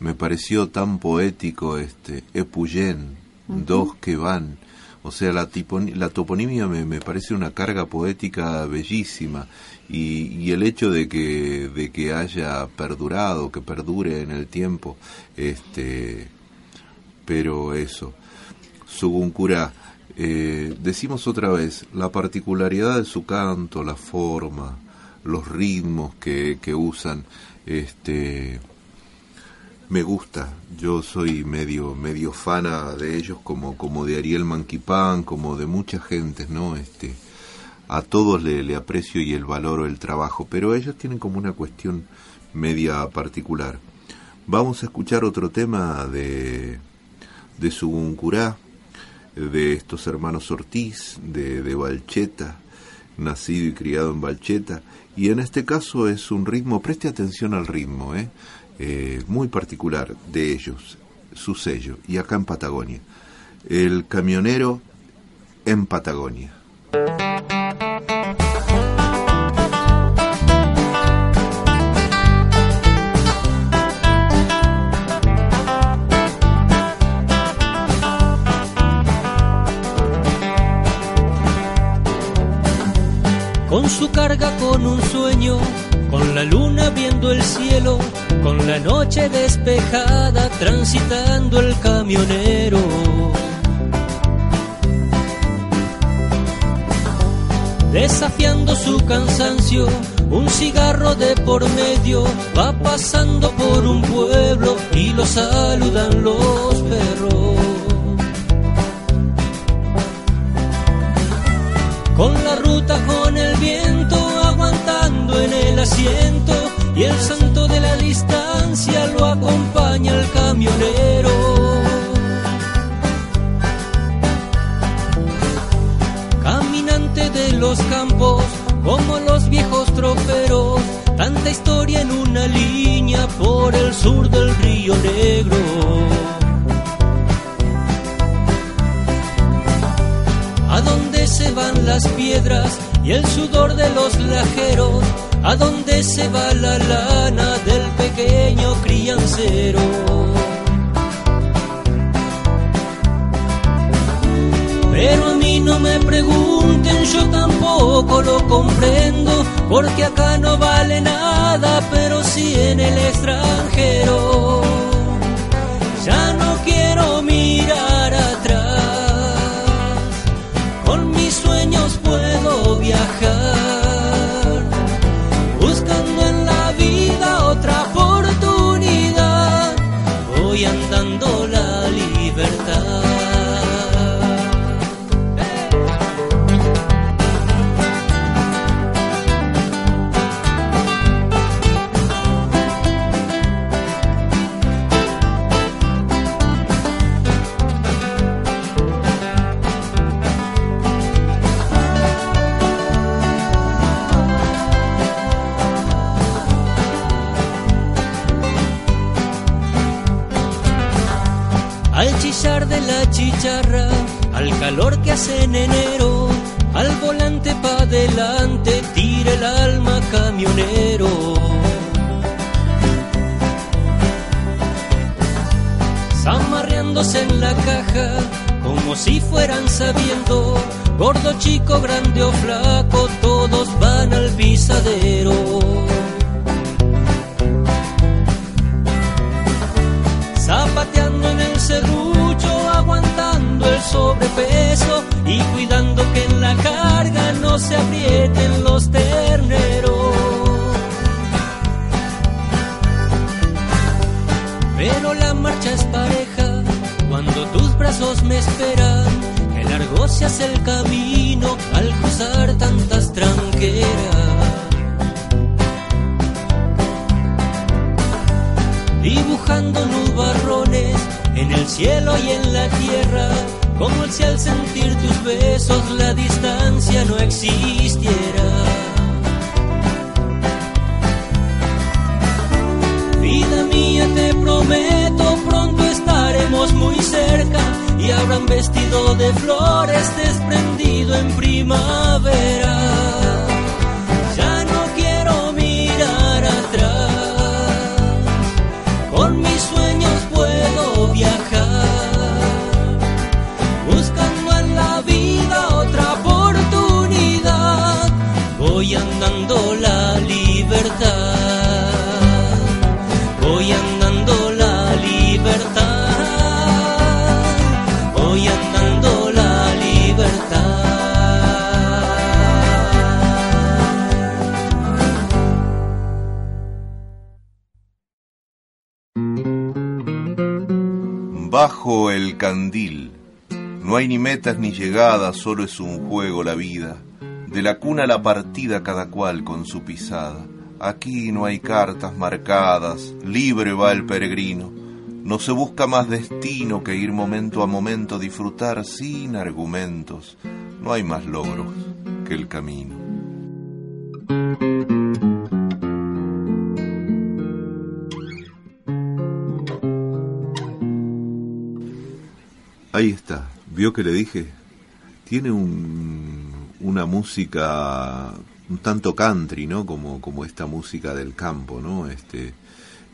me pareció tan poético este Epuyén, dos que van. O sea, la, la toponimia me, me, parece una carga poética bellísima y, y, el hecho de que, de que haya perdurado, que perdure en el tiempo, este, pero eso, Suguncura, eh, decimos otra vez, la particularidad de su canto, la forma, los ritmos que, que usan, este, me gusta. Yo soy medio medio fana de ellos como como de Ariel Manquipán, como de mucha gente, ¿no? Este a todos le, le aprecio y el valoro el trabajo, pero ellos tienen como una cuestión media particular. Vamos a escuchar otro tema de de Suguncurá, de estos hermanos Ortiz, de, de Balcheta, nacido y criado en Balcheta, y en este caso es un ritmo, preste atención al ritmo, ¿eh? Eh, muy particular de ellos, su sello, y acá en Patagonia. El camionero en Patagonia. Su carga, con un sueño, con la luna viendo el cielo, con la noche despejada transitando el camionero. Desafiando su cansancio, un cigarro de por medio va pasando por un pueblo y lo saludan los perros. Con la ruta, con el viento, aguantando en el asiento y el santo de la distancia lo acompaña el camionero. Caminante de los campos, como los viejos troperos, tanta historia en una línea por el sur del río Negro. Dónde se van las piedras y el sudor de los lajeros? ¿A dónde se va la lana del pequeño criancero? Pero a mí no me pregunten, yo tampoco lo comprendo, porque acá no vale nada, pero sí en el extranjero. Ya no quiero mirar puedo calor que hace en enero, al volante pa' adelante, tira el alma camionero. Zamarreándose en la caja, como si fueran sabiendo, gordo, chico, grande o flaco, todos van al pisadero. zapateando en el aguantando y cuidando que en la carga no se aprieten los terneros. Pero la marcha es pareja cuando tus brazos me esperan, que largo se hace el camino al cruzar tantas tranqueras. Dibuja dibujando nubarrones en el cielo y en la tierra, como si al sentir tus besos la distancia no existiera. Vida mía, te prometo, pronto estaremos muy cerca y habrán vestido de flores desprendido en primavera. Candil. No hay ni metas ni llegadas, solo es un juego la vida. De la cuna a la partida cada cual con su pisada. Aquí no hay cartas marcadas, libre va el peregrino. No se busca más destino que ir momento a momento, disfrutar sin argumentos. No hay más logros que el camino. Ahí está. ¿Vio que le dije? Tiene un, una música un tanto country, ¿no? Como, como esta música del campo, ¿no? Este,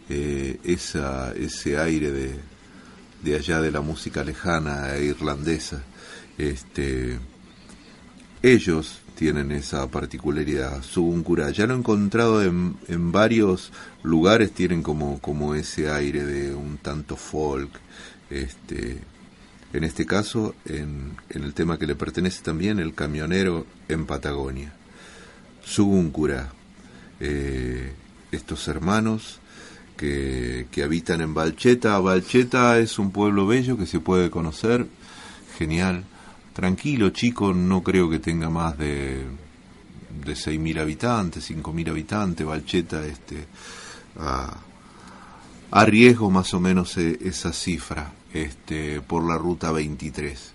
eh, esa, ese aire de, de allá de la música lejana e irlandesa. Este, ellos tienen esa particularidad, Subuncura. Ya lo he encontrado en, en varios lugares, tienen como, como ese aire de un tanto folk, este, en este caso, en, en el tema que le pertenece también, el camionero en Patagonia. Suguncura, eh, estos hermanos que, que habitan en Valcheta. Valcheta es un pueblo bello que se puede conocer, genial. Tranquilo, chico, no creo que tenga más de, de 6.000 habitantes, 5.000 habitantes. Valcheta, este, a, riesgo más o menos e- esa cifra este, por la ruta 23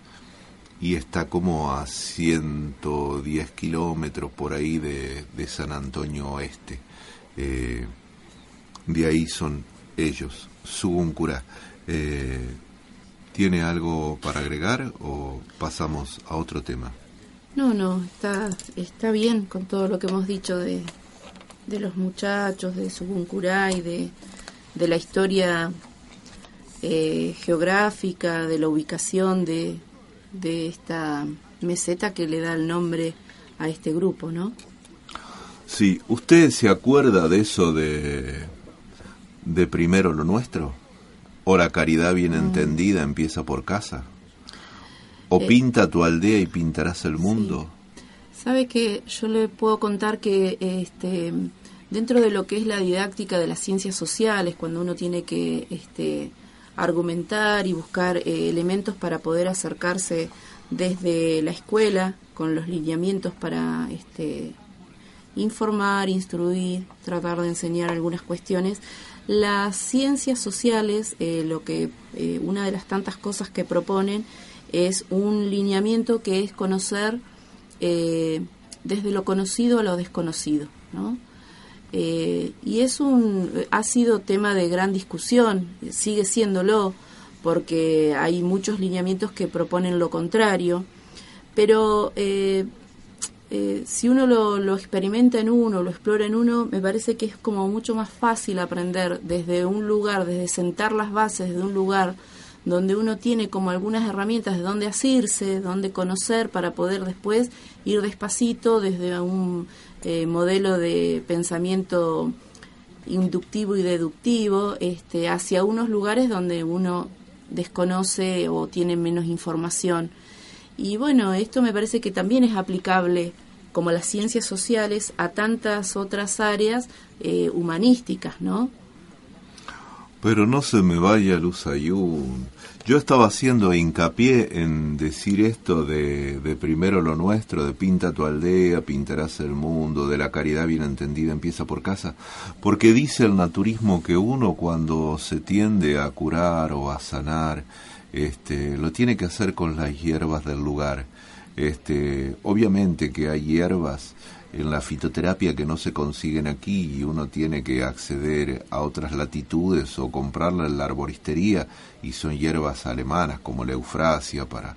y está como a 110 kilómetros por ahí de, San Antonio Oeste. Eh, de ahí son ellos, Suguncura. Eh, ¿Tiene algo para agregar o pasamos a otro tema? No, no, está, está bien con todo lo que hemos dicho de, de los muchachos, de Subuncurá y de, de la historia eh, geográfica, de la ubicación de, de esta meseta que le da el nombre a este grupo, ¿no? Sí, ¿usted se acuerda de eso de, de primero lo nuestro? ¿O la caridad bien entendida empieza por casa? ¿O Eh, pinta tu aldea y pintarás el mundo? Sabe que yo le puedo contar que este dentro de lo que es la didáctica de las ciencias sociales, cuando uno tiene que este, argumentar y buscar eh, elementos para poder acercarse desde la escuela con los lineamientos para este, informar, instruir, tratar de enseñar algunas cuestiones. Las ciencias sociales, eh, lo que eh, una de las tantas cosas que proponen es un lineamiento que es conocer desde lo conocido a lo desconocido, ¿no? Eh, y es un ha sido tema de gran discusión, sigue siéndolo, porque hay muchos lineamientos que proponen lo contrario, pero eh, eh, si uno lo, lo experimenta en uno, lo explora en uno, me parece que es como mucho más fácil aprender desde un lugar, desde sentar las bases de un lugar donde uno tiene como algunas herramientas de dónde asirse, dónde conocer para poder después ir despacito desde un eh, modelo de pensamiento inductivo y deductivo este, hacia unos lugares donde uno desconoce o tiene menos información. Y bueno, esto me parece que también es aplicable como las ciencias sociales a tantas otras áreas eh, humanísticas, ¿no? Pero no se me vaya Luzayún. Yo estaba haciendo hincapié en decir esto de, de primero lo nuestro, de pinta tu aldea, pintarás el mundo, de la caridad bien entendida empieza por casa, porque dice el naturismo que uno cuando se tiende a curar o a sanar, este, lo tiene que hacer con las hierbas del lugar. Este, obviamente que hay hierbas en la fitoterapia que no se consiguen aquí y uno tiene que acceder a otras latitudes o comprarla en la arboristería y son hierbas alemanas como la eufrasia para,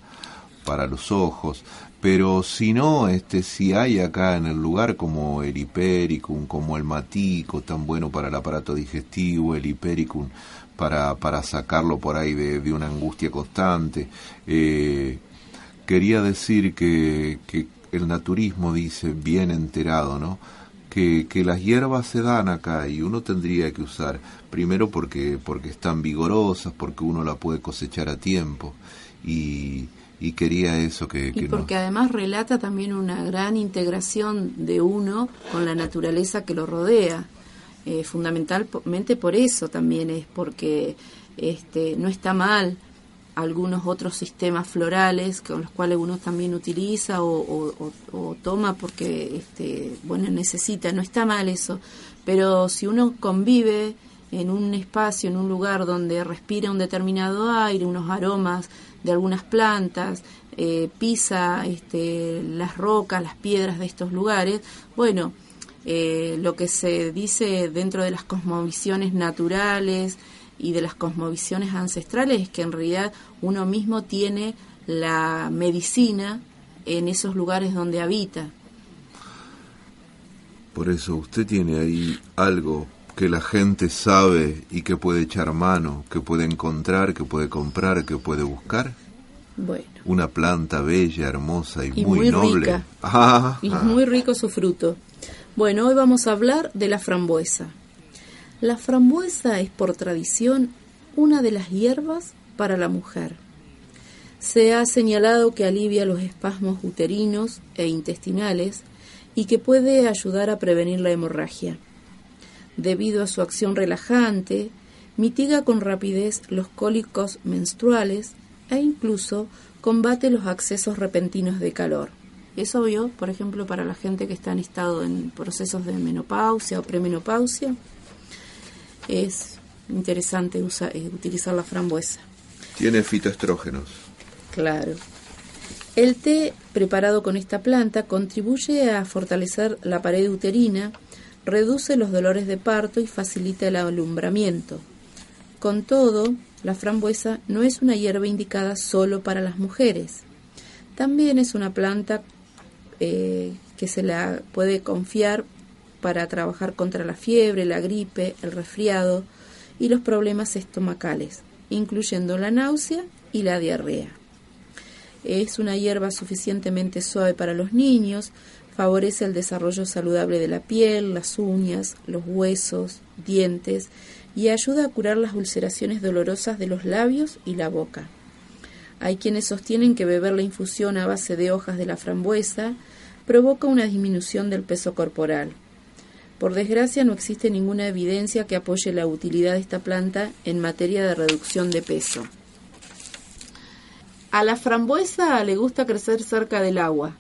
para los ojos. Pero si no, este, si hay acá en el lugar como el hipericum, como el matico, tan bueno para el aparato digestivo, el hipericum para, para sacarlo por ahí de, de una angustia constante. Eh, quería decir que, que el naturismo dice, bien enterado, ¿no? Que, que, las hierbas se dan acá y uno tendría que usar, primero porque, porque están vigorosas, porque uno la puede cosechar a tiempo y, y quería eso que... que y porque además relata también una gran integración de uno con la naturaleza que lo rodea. Eh, fundamentalmente por eso también es porque este, no está mal algunos otros sistemas florales con los cuales uno también utiliza o, toma porque este, bueno necesita. No está mal eso pero si uno convive en un espacio en un lugar donde respira un determinado aire unos aromas de algunas plantas eh, pisa este, las rocas las piedras de estos lugares bueno eh, lo que se dice dentro de las cosmovisiones naturales y de las cosmovisiones ancestrales es que en realidad uno mismo tiene la medicina en esos lugares donde habita. Por eso usted tiene ahí algo que la gente sabe y que puede echar mano, que puede encontrar, que puede comprar, que puede buscar. Bueno. Una planta bella, hermosa y, y muy, muy, noble. Rica. Ah, y ah. muy rico su fruto. Bueno, hoy vamos a hablar de la frambuesa. La frambuesa es por tradición una de las hierbas para la mujer. Se ha señalado que alivia los espasmos uterinos e intestinales y que puede ayudar a prevenir la hemorragia. Debido a su acción relajante, mitiga con rapidez los cólicos menstruales e incluso combate los accesos repentinos de calor. Es obvio, por ejemplo, para la gente que está en estado en procesos de menopausia o premenopausia, es interesante usar, eh, utilizar la frambuesa. Tiene fitoestrógenos. Claro. El té preparado con esta planta contribuye a fortalecer la pared uterina, reduce los dolores de parto y facilita el alumbramiento. Con todo, la frambuesa no es una hierba indicada solo para las mujeres. También es una planta eh, que se la puede confiar para trabajar contra la fiebre, la gripe, el resfriado y los problemas estomacales, incluyendo la náusea y la diarrea. Es una hierba suficientemente suave para los niños, favorece el desarrollo saludable de la piel, las uñas, los huesos, dientes y ayuda a curar las ulceraciones dolorosas de los labios y la boca. Hay quienes sostienen que beber la infusión a base de hojas de la frambuesa provoca una disminución del peso corporal. Por desgracia no existe ninguna evidencia que apoye la utilidad de esta planta en materia de reducción de peso. A la frambuesa le gusta crecer cerca del agua.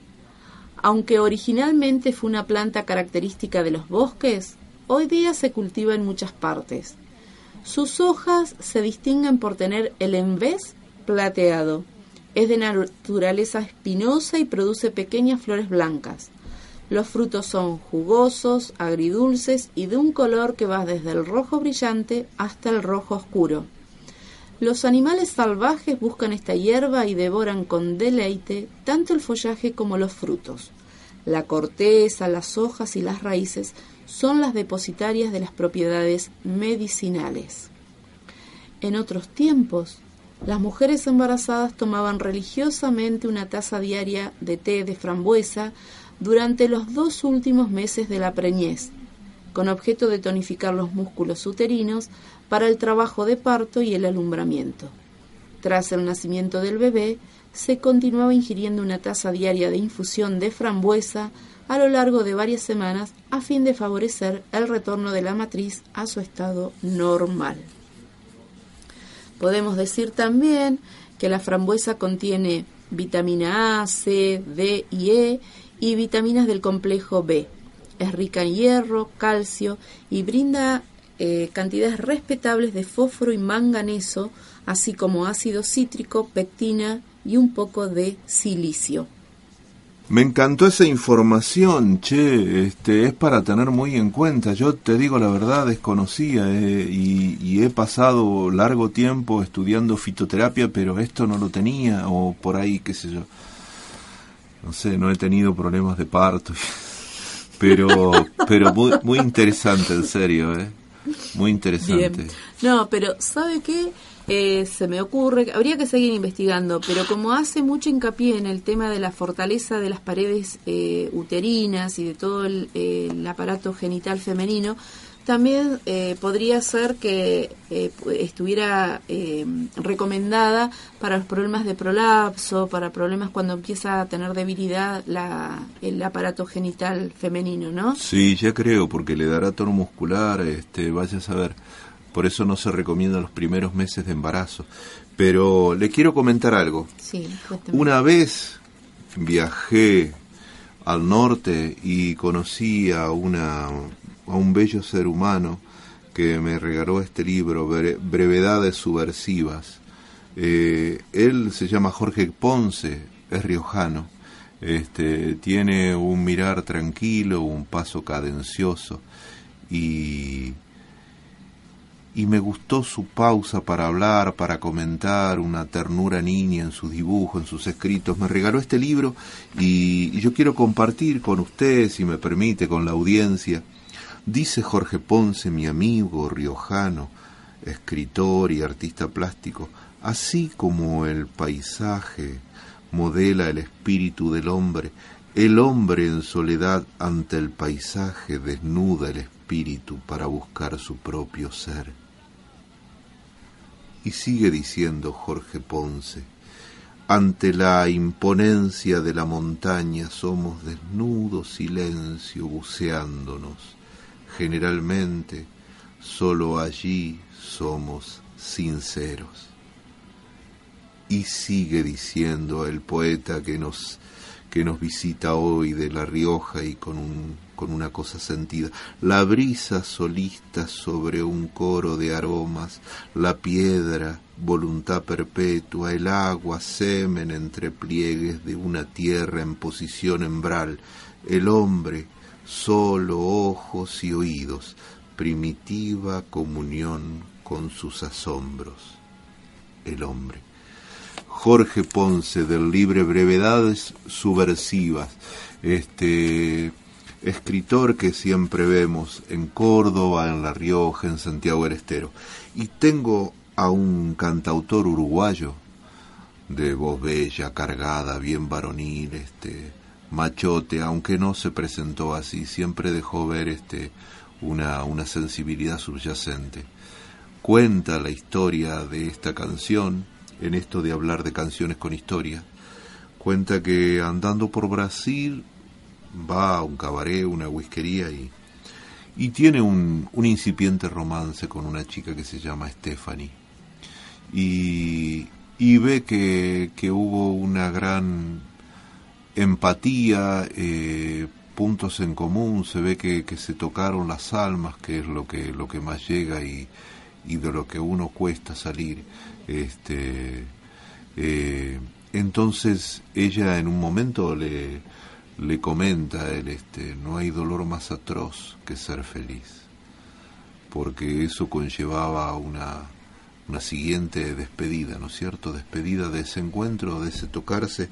Aunque originalmente fue una planta característica de los bosques, hoy día se cultiva en muchas partes. Sus hojas se distinguen por tener el envés plateado. Es de naturaleza espinosa y produce pequeñas flores blancas. Los frutos son jugosos, agridulces y de un color que va desde el rojo brillante hasta el rojo oscuro. Los animales salvajes buscan esta hierba y devoran con deleite tanto el follaje como los frutos. La corteza, las hojas y las raíces son las depositarias de las propiedades medicinales. En otros tiempos, las mujeres embarazadas tomaban religiosamente una taza diaria de té de frambuesa durante los dos últimos meses de la preñez, con objeto de tonificar los músculos uterinos para el trabajo de parto y el alumbramiento. Tras el nacimiento del bebé, se continuaba ingiriendo una taza diaria de infusión de frambuesa a lo largo de varias semanas a fin de favorecer el retorno de la matriz a su estado normal. Podemos decir también que la frambuesa contiene vitamina A, C, D y E y vitaminas del complejo B. Es rica en hierro, calcio y brinda eh, cantidades respetables de fósforo y manganeso, así como ácido cítrico, pectina y un poco de silicio. Me encantó esa información, che, este, es para tener muy en cuenta. Yo te digo la verdad, desconocía eh, y, y, he pasado largo tiempo estudiando fitoterapia, pero esto no lo tenía, o por ahí, qué sé yo. No sé, no he tenido problemas de parto, pero, pero muy, muy interesante, en serio, ¿eh? Muy interesante. No, pero ¿sabe qué? Eh, se me ocurre, habría que seguir investigando, pero como hace mucho hincapié en el tema de la fortaleza de las paredes eh, uterinas y de todo el, el, aparato genital femenino, también eh, podría ser que eh, estuviera eh, recomendada para los problemas de prolapso, para problemas cuando empieza a tener debilidad la, el aparato genital femenino, ¿no? Sí, ya creo, porque le dará tono muscular, este, vaya a saber. Por eso no se recomienda los primeros meses de embarazo. Pero le quiero comentar algo. Sí, Una vez viajé al norte y conocí a una a un bello ser humano que me regaló este libro, Brevedades Subversivas. Eh, él se llama Jorge Ponce, es riojano, este, tiene un mirar tranquilo, un paso cadencioso y, y me gustó su pausa para hablar, para comentar, una ternura niña en sus dibujos, en sus escritos. Me regaló este libro y, y yo quiero compartir con usted, si me permite, con la audiencia, Dice Jorge Ponce, mi amigo riojano, escritor y artista plástico, así como el paisaje modela el espíritu del hombre, el hombre en soledad ante el paisaje desnuda el espíritu para buscar su propio ser. Y sigue diciendo Jorge Ponce, ante la imponencia de la montaña somos desnudo silencio buceándonos generalmente solo allí somos sinceros. Y sigue diciendo el poeta que nos, que nos visita hoy de La Rioja y con, un, con una cosa sentida, la brisa solista sobre un coro de aromas, la piedra, voluntad perpetua, el agua, semen entre pliegues de una tierra en posición embral, el hombre, solo ojos y oídos, primitiva comunión con sus asombros. El hombre. Jorge Ponce del Libre Brevedades Subversivas, este escritor que siempre vemos en Córdoba, en La Rioja, en Santiago del Estero. Y tengo a un cantautor uruguayo de voz bella, cargada, bien varonil, este, machote, aunque no se presentó así, siempre dejó ver este una, una sensibilidad subyacente. Cuenta la historia de esta canción, en esto de hablar de canciones con historia, cuenta que andando por Brasil va a un cabaret, una whiskería y, y tiene un, un incipiente romance con una chica que se llama Stephanie. Y, y ve que, que hubo una gran empatía, eh, puntos en común, se ve que, que, se tocaron las almas, que es lo que, lo que más llega y, y de lo que uno cuesta salir. Este, eh, entonces ella en un momento le, le comenta él, este, no hay dolor más atroz que ser feliz, porque eso conllevaba una, una siguiente despedida, ¿no es cierto? Despedida de ese encuentro, de ese tocarse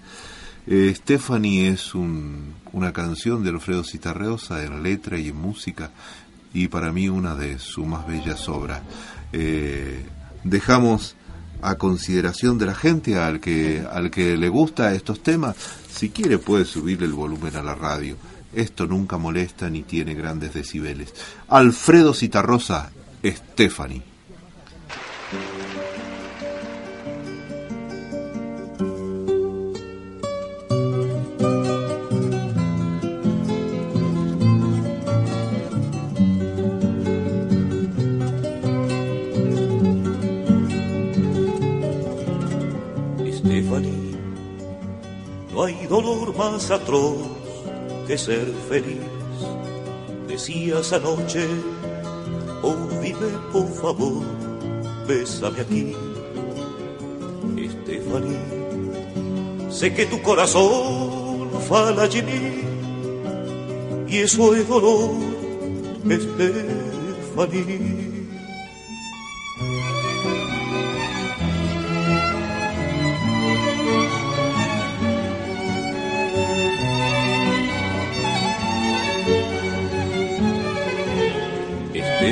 eh, Stephanie es un, una canción de Alfredo Citarreosa en letra y en música y para mí una de sus más bellas obras. Eh, dejamos a consideración de la gente al que, al que le gusta estos temas, si quiere puede subirle el volumen a la radio. Esto nunca molesta ni tiene grandes decibeles. Alfredo Citarrosa, Stephanie. Hay dolor más atroz que ser feliz. Decías anoche, oh vive por favor, bésame aquí. Estefanía, sé que tu corazón fala allí y eso es dolor, Estefanía.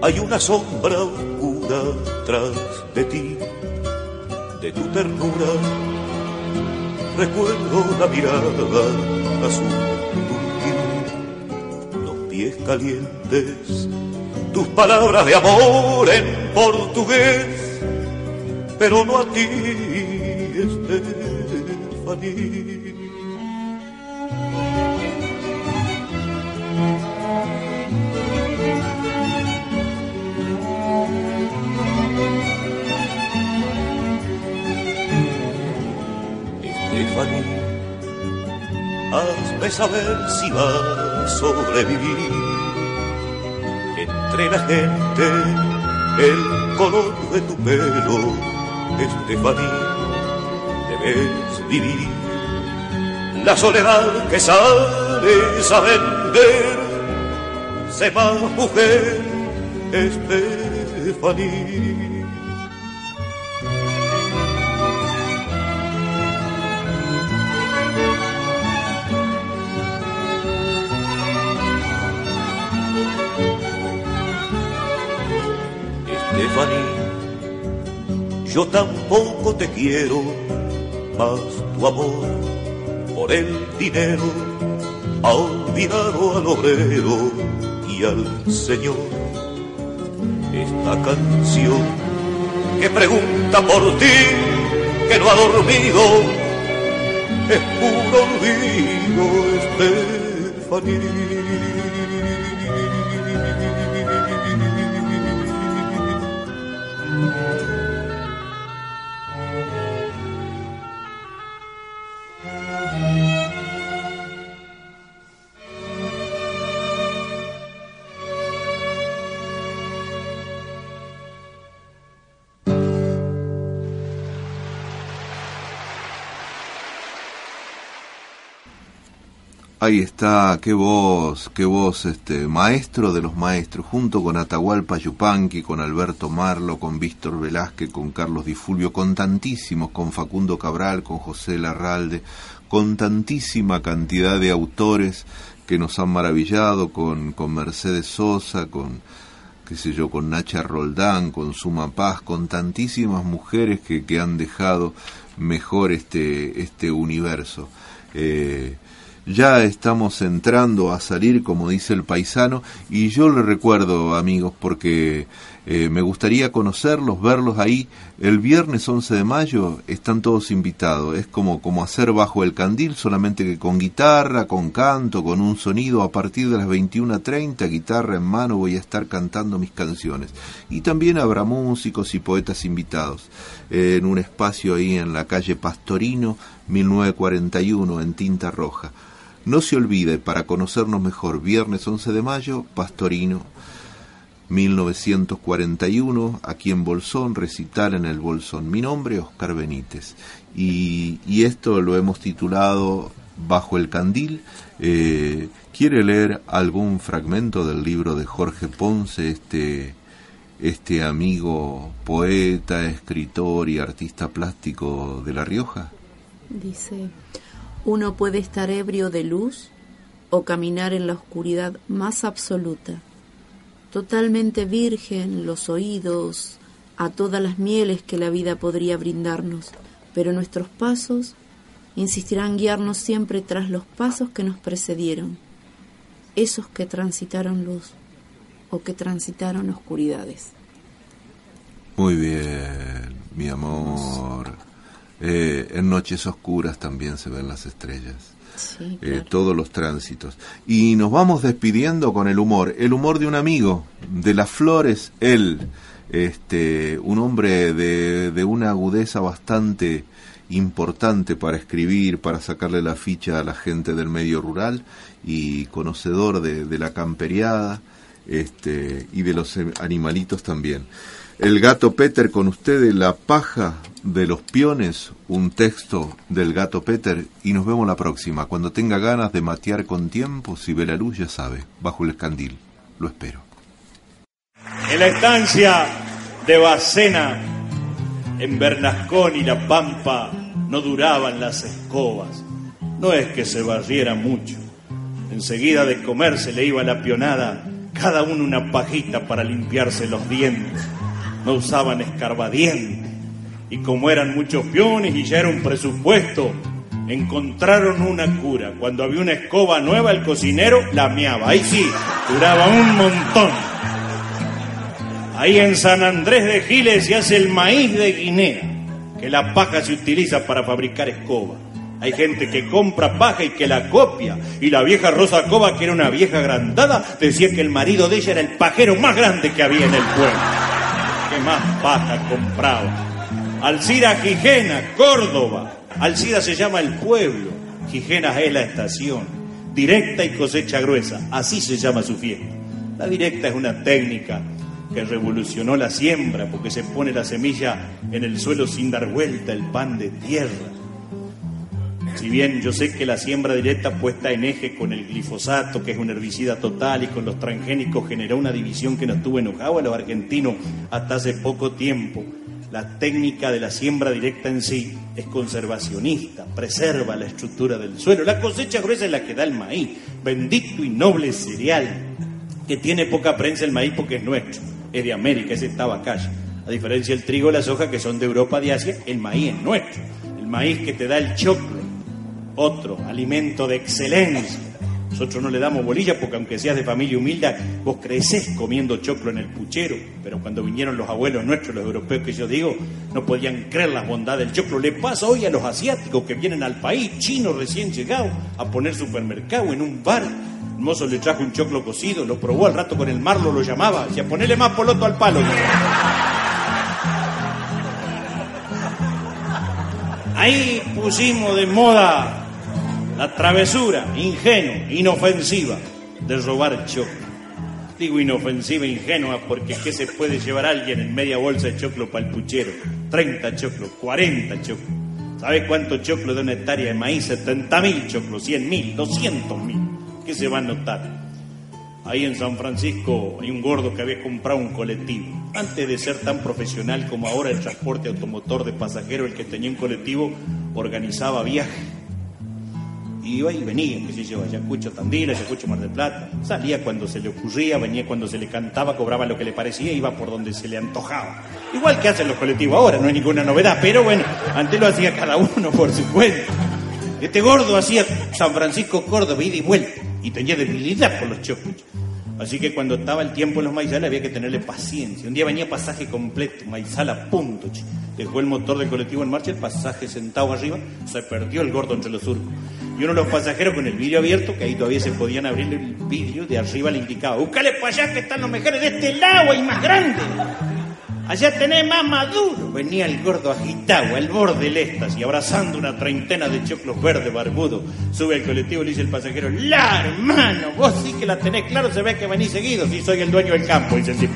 Hay una sombra oscura tras de ti, de tu ternura. Recuerdo la mirada azul turquí, los pies calientes, tus palabras de amor en portugués, pero no a ti, Estefanía. Hazme saber si va a sobrevivir. Entre la gente, el color de tu pelo, Estefanía, debes vivir. La soledad que sales a vender, se va mujer, Estefanía. Yo tampoco te quiero, más tu amor por el dinero ha olvidado al obrero y al Señor. Esta canción que pregunta por ti, que no ha dormido, es puro olvido, Estefanía. Ahí está, qué voz, qué voz, este, maestro de los maestros, junto con Atahualpa Yupanqui, con Alberto Marlo, con Víctor Velázquez, con Carlos Di Fulvio, con tantísimos, con Facundo Cabral, con José Larralde, con tantísima cantidad de autores que nos han maravillado, con, con Mercedes Sosa, con, qué sé yo, con Nacha Roldán, con Suma Paz, con tantísimas mujeres que, que han dejado mejor este, este universo. Eh, ya estamos entrando a salir, como dice el paisano, y yo le recuerdo, amigos, porque eh, me gustaría conocerlos, verlos ahí. El viernes 11 de mayo están todos invitados. Es como, como hacer bajo el candil, solamente que con guitarra, con canto, con un sonido. A partir de las 21.30, guitarra en mano, voy a estar cantando mis canciones. Y también habrá músicos y poetas invitados en un espacio ahí en la calle Pastorino, 1941, en Tinta Roja. No se olvide, para conocernos mejor, viernes 11 de mayo, Pastorino, 1941, aquí en Bolsón, recital en el Bolsón. Mi nombre, Oscar Benítez. Y, esto lo hemos titulado Bajo el Candil. Eh, ¿Quiere leer algún fragmento del libro de Jorge Ponce, este, este amigo poeta, escritor y artista plástico de La Rioja? Dice, uno puede estar ebrio de luz o caminar en la oscuridad más absoluta. Totalmente virgen los oídos a todas las mieles que la vida podría brindarnos, pero nuestros pasos insistirán guiarnos siempre tras los pasos que nos precedieron, esos que transitaron luz o que transitaron oscuridades. Muy bien, mi amor. Eh, en noches oscuras también se ven las estrellas. Sí, eh, todos los tránsitos. Y nos vamos despidiendo con el humor, el humor de un amigo, de las flores, él, este, un hombre de, de una agudeza bastante importante para escribir, para sacarle la ficha a la gente del medio rural y conocedor de, de la camperiada este, y de los animalitos también. El gato Peter con ustedes, La paja de los piones, un texto del gato Peter y nos vemos la próxima. Cuando tenga ganas de matear con tiempo, si ve la luz ya sabe, bajo el escandil. Lo espero. En la estancia de Bacena, en Bernascón y La Pampa, no duraban las escobas. No es que se barriera mucho. Enseguida de comer se le iba la pionada, cada uno una pajita para limpiarse los dientes. No usaban escarbadientes. Y como eran muchos piones y ya era un presupuesto, encontraron una cura. Cuando había una escoba nueva, el cocinero la meaba. Ahí sí, duraba un montón. Ahí en San Andrés de Giles se hace el maíz de Guinea, que la paja se utiliza para fabricar escoba. Hay gente que compra paja y que la copia. Y la vieja Rosa Cova, que era una vieja agrandada, decía que el marido de ella era el pajero más grande que había en el pueblo. ¿Qué más paja compraba? Alcira Gijena, Córdoba. Alcira se llama el pueblo. Gijena es la estación. Directa y cosecha gruesa. Así se llama su fiesta. La directa es una técnica que revolucionó la siembra porque se pone la semilla en el suelo sin dar vuelta el pan de tierra. Si bien yo sé que la siembra directa puesta en eje con el glifosato, que es un herbicida total, y con los transgénicos generó una división que nos tuvo enojado a los argentinos hasta hace poco tiempo, la técnica de la siembra directa en sí es conservacionista, preserva la estructura del suelo. La cosecha gruesa es la que da el maíz, bendito y noble cereal, que tiene poca prensa el maíz porque es nuestro, es de América, es tabacaya. A diferencia del trigo y la soja que son de Europa, de Asia, el maíz es nuestro. El maíz que te da el choclo, otro alimento de excelencia. Nosotros no le damos bolilla porque aunque seas de familia humilde, vos creces comiendo choclo en el puchero. Pero cuando vinieron los abuelos nuestros, los europeos que yo digo, no podían creer la bondad del choclo. Le pasa hoy a los asiáticos que vienen al país, chinos recién llegados, a poner supermercado en un bar. El mozo le trajo un choclo cocido, lo probó al rato con el marlo, lo llamaba, decía, ponele más poloto al palo. Ahí pusimos de moda la travesura ingenua, inofensiva de robar choclo. Digo inofensiva, ingenua, porque ¿qué se puede llevar alguien en media bolsa de choclo para el puchero? 30 choclos, 40 choclos. ¿Sabes cuánto choclo de una hectárea de maíz? 70 mil choclos, 100 mil, 200 mil. ¿Qué se va a notar? Ahí en San Francisco hay un gordo que había comprado un colectivo. Antes de ser tan profesional como ahora el transporte automotor de pasajeros, el que tenía un colectivo organizaba viajes. Iba y venía, qué sé yo, Ayacucho Tandil, Ayacucho Mar del Plata. Salía cuando se le ocurría, venía cuando se le cantaba, cobraba lo que le parecía, iba por donde se le antojaba. Igual que hacen los colectivos ahora, no hay ninguna novedad, pero bueno, antes lo hacía cada uno por su cuenta. Este gordo hacía San Francisco Córdoba, ida y vuelta, y tenía debilidad por los choclos. Así que cuando estaba el tiempo en los maizales había que tenerle paciencia. Un día venía pasaje completo, maizal a punto. Dejó el motor del colectivo en marcha, el pasaje sentado arriba, se perdió el gordo entre los surcos. Y uno de los pasajeros con el vidrio abierto, que ahí todavía se podían abrir el vidrio, de arriba le indicaba, búscale para allá que están los mejores de este lado, hay más grandes. Allá tenés más maduro. Venía el gordo agitado al borde del éxtasis, abrazando una treintena de choclos verdes barbudos. Sube al colectivo y le dice el pasajero, la hermano, vos sí que la tenés claro, se ve que venís seguido, si soy el dueño del campo, dice el tipo.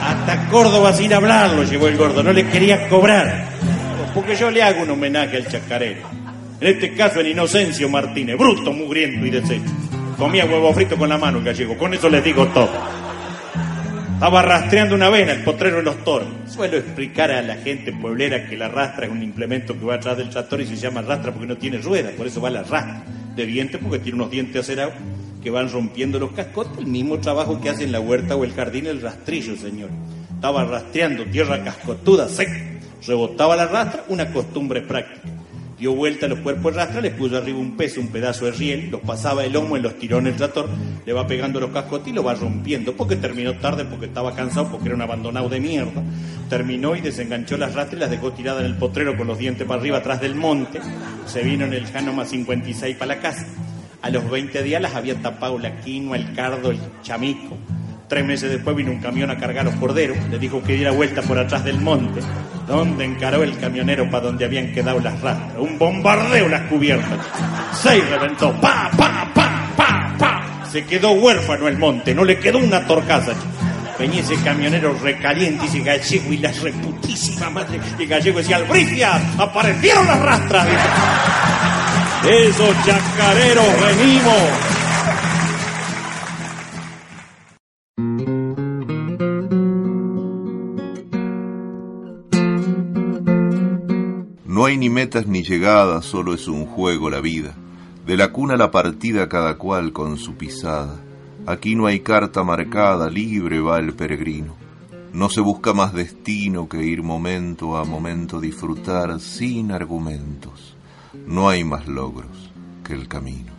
Hasta Córdoba sin hablarlo llevó el gordo, no le quería cobrar. Porque yo le hago un homenaje al chacarero. En este caso el Inocencio Martínez, bruto, mugriento y deshecho. Comía huevo frito con la mano gallego, con eso les digo todo. Estaba rastreando una vena, el potrero de los toros. Suelo explicar a la gente pueblera que la rastra es un implemento que va atrás del tractor y se llama rastra porque no tiene ruedas, por eso va la rastra. de dientes porque tiene unos dientes acerados que van rompiendo los cascotes, el mismo trabajo que hace en la huerta o el jardín el rastrillo, señor. Estaba rastreando tierra cascotuda, seca, rebotaba la rastra, una costumbre práctica. Dio vuelta a los cuerpos de rastra, le puso arriba un peso, un pedazo de riel, los pasaba el lomo en los tirones del tractor, le va pegando los cascotes y lo va rompiendo, porque terminó tarde, porque estaba cansado, porque era un abandonado de mierda. Terminó y desenganchó las rastras y las dejó tiradas en el potrero con los dientes para arriba, atrás del monte. Se vino en el Janoma 56 para la casa. A los 20 días las había tapado la quinoa, el cardo, el chamico. Tres meses después vino un camión a cargar los corderos, le dijo que diera vuelta por atrás del monte, donde encaró el camionero para donde habían quedado las rastras. Un bombardeo las cubiertas. Seis reventó, pa, pa, pa, pa, pa. Se quedó huérfano el monte, no le quedó una torcaza. Venía ese camionero recaliente, ese gallego y la reputísima madre. Y gallego decía, albricias, aparecieron las rastras. Esos chacareros venimos. Hay ni metas ni llegadas, solo es un juego la vida. De la cuna la partida cada cual con su pisada. Aquí no hay carta marcada, libre va el peregrino. No se busca más destino que ir momento a momento disfrutar sin argumentos. No hay más logros que el camino.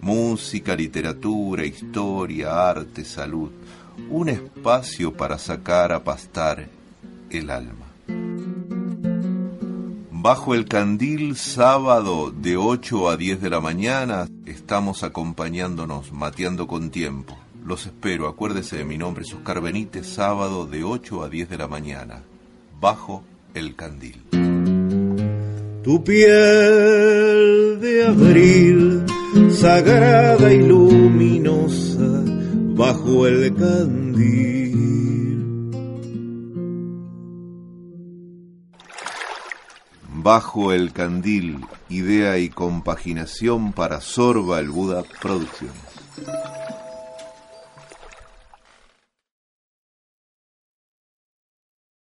Música, literatura, historia, arte, salud. Un espacio para sacar a pastar el alma. Bajo el candil, sábado de 8 a 10 de la mañana, estamos acompañándonos, mateando con tiempo. Los espero, acuérdese de mi nombre, es Oscar Benítez, sábado de 8 a 10 de la mañana, bajo el candil. Tu piel de abril, sagrada y luminosa, bajo el candil. Bajo el candil, idea y compaginación para Sorba el Buda Producciones.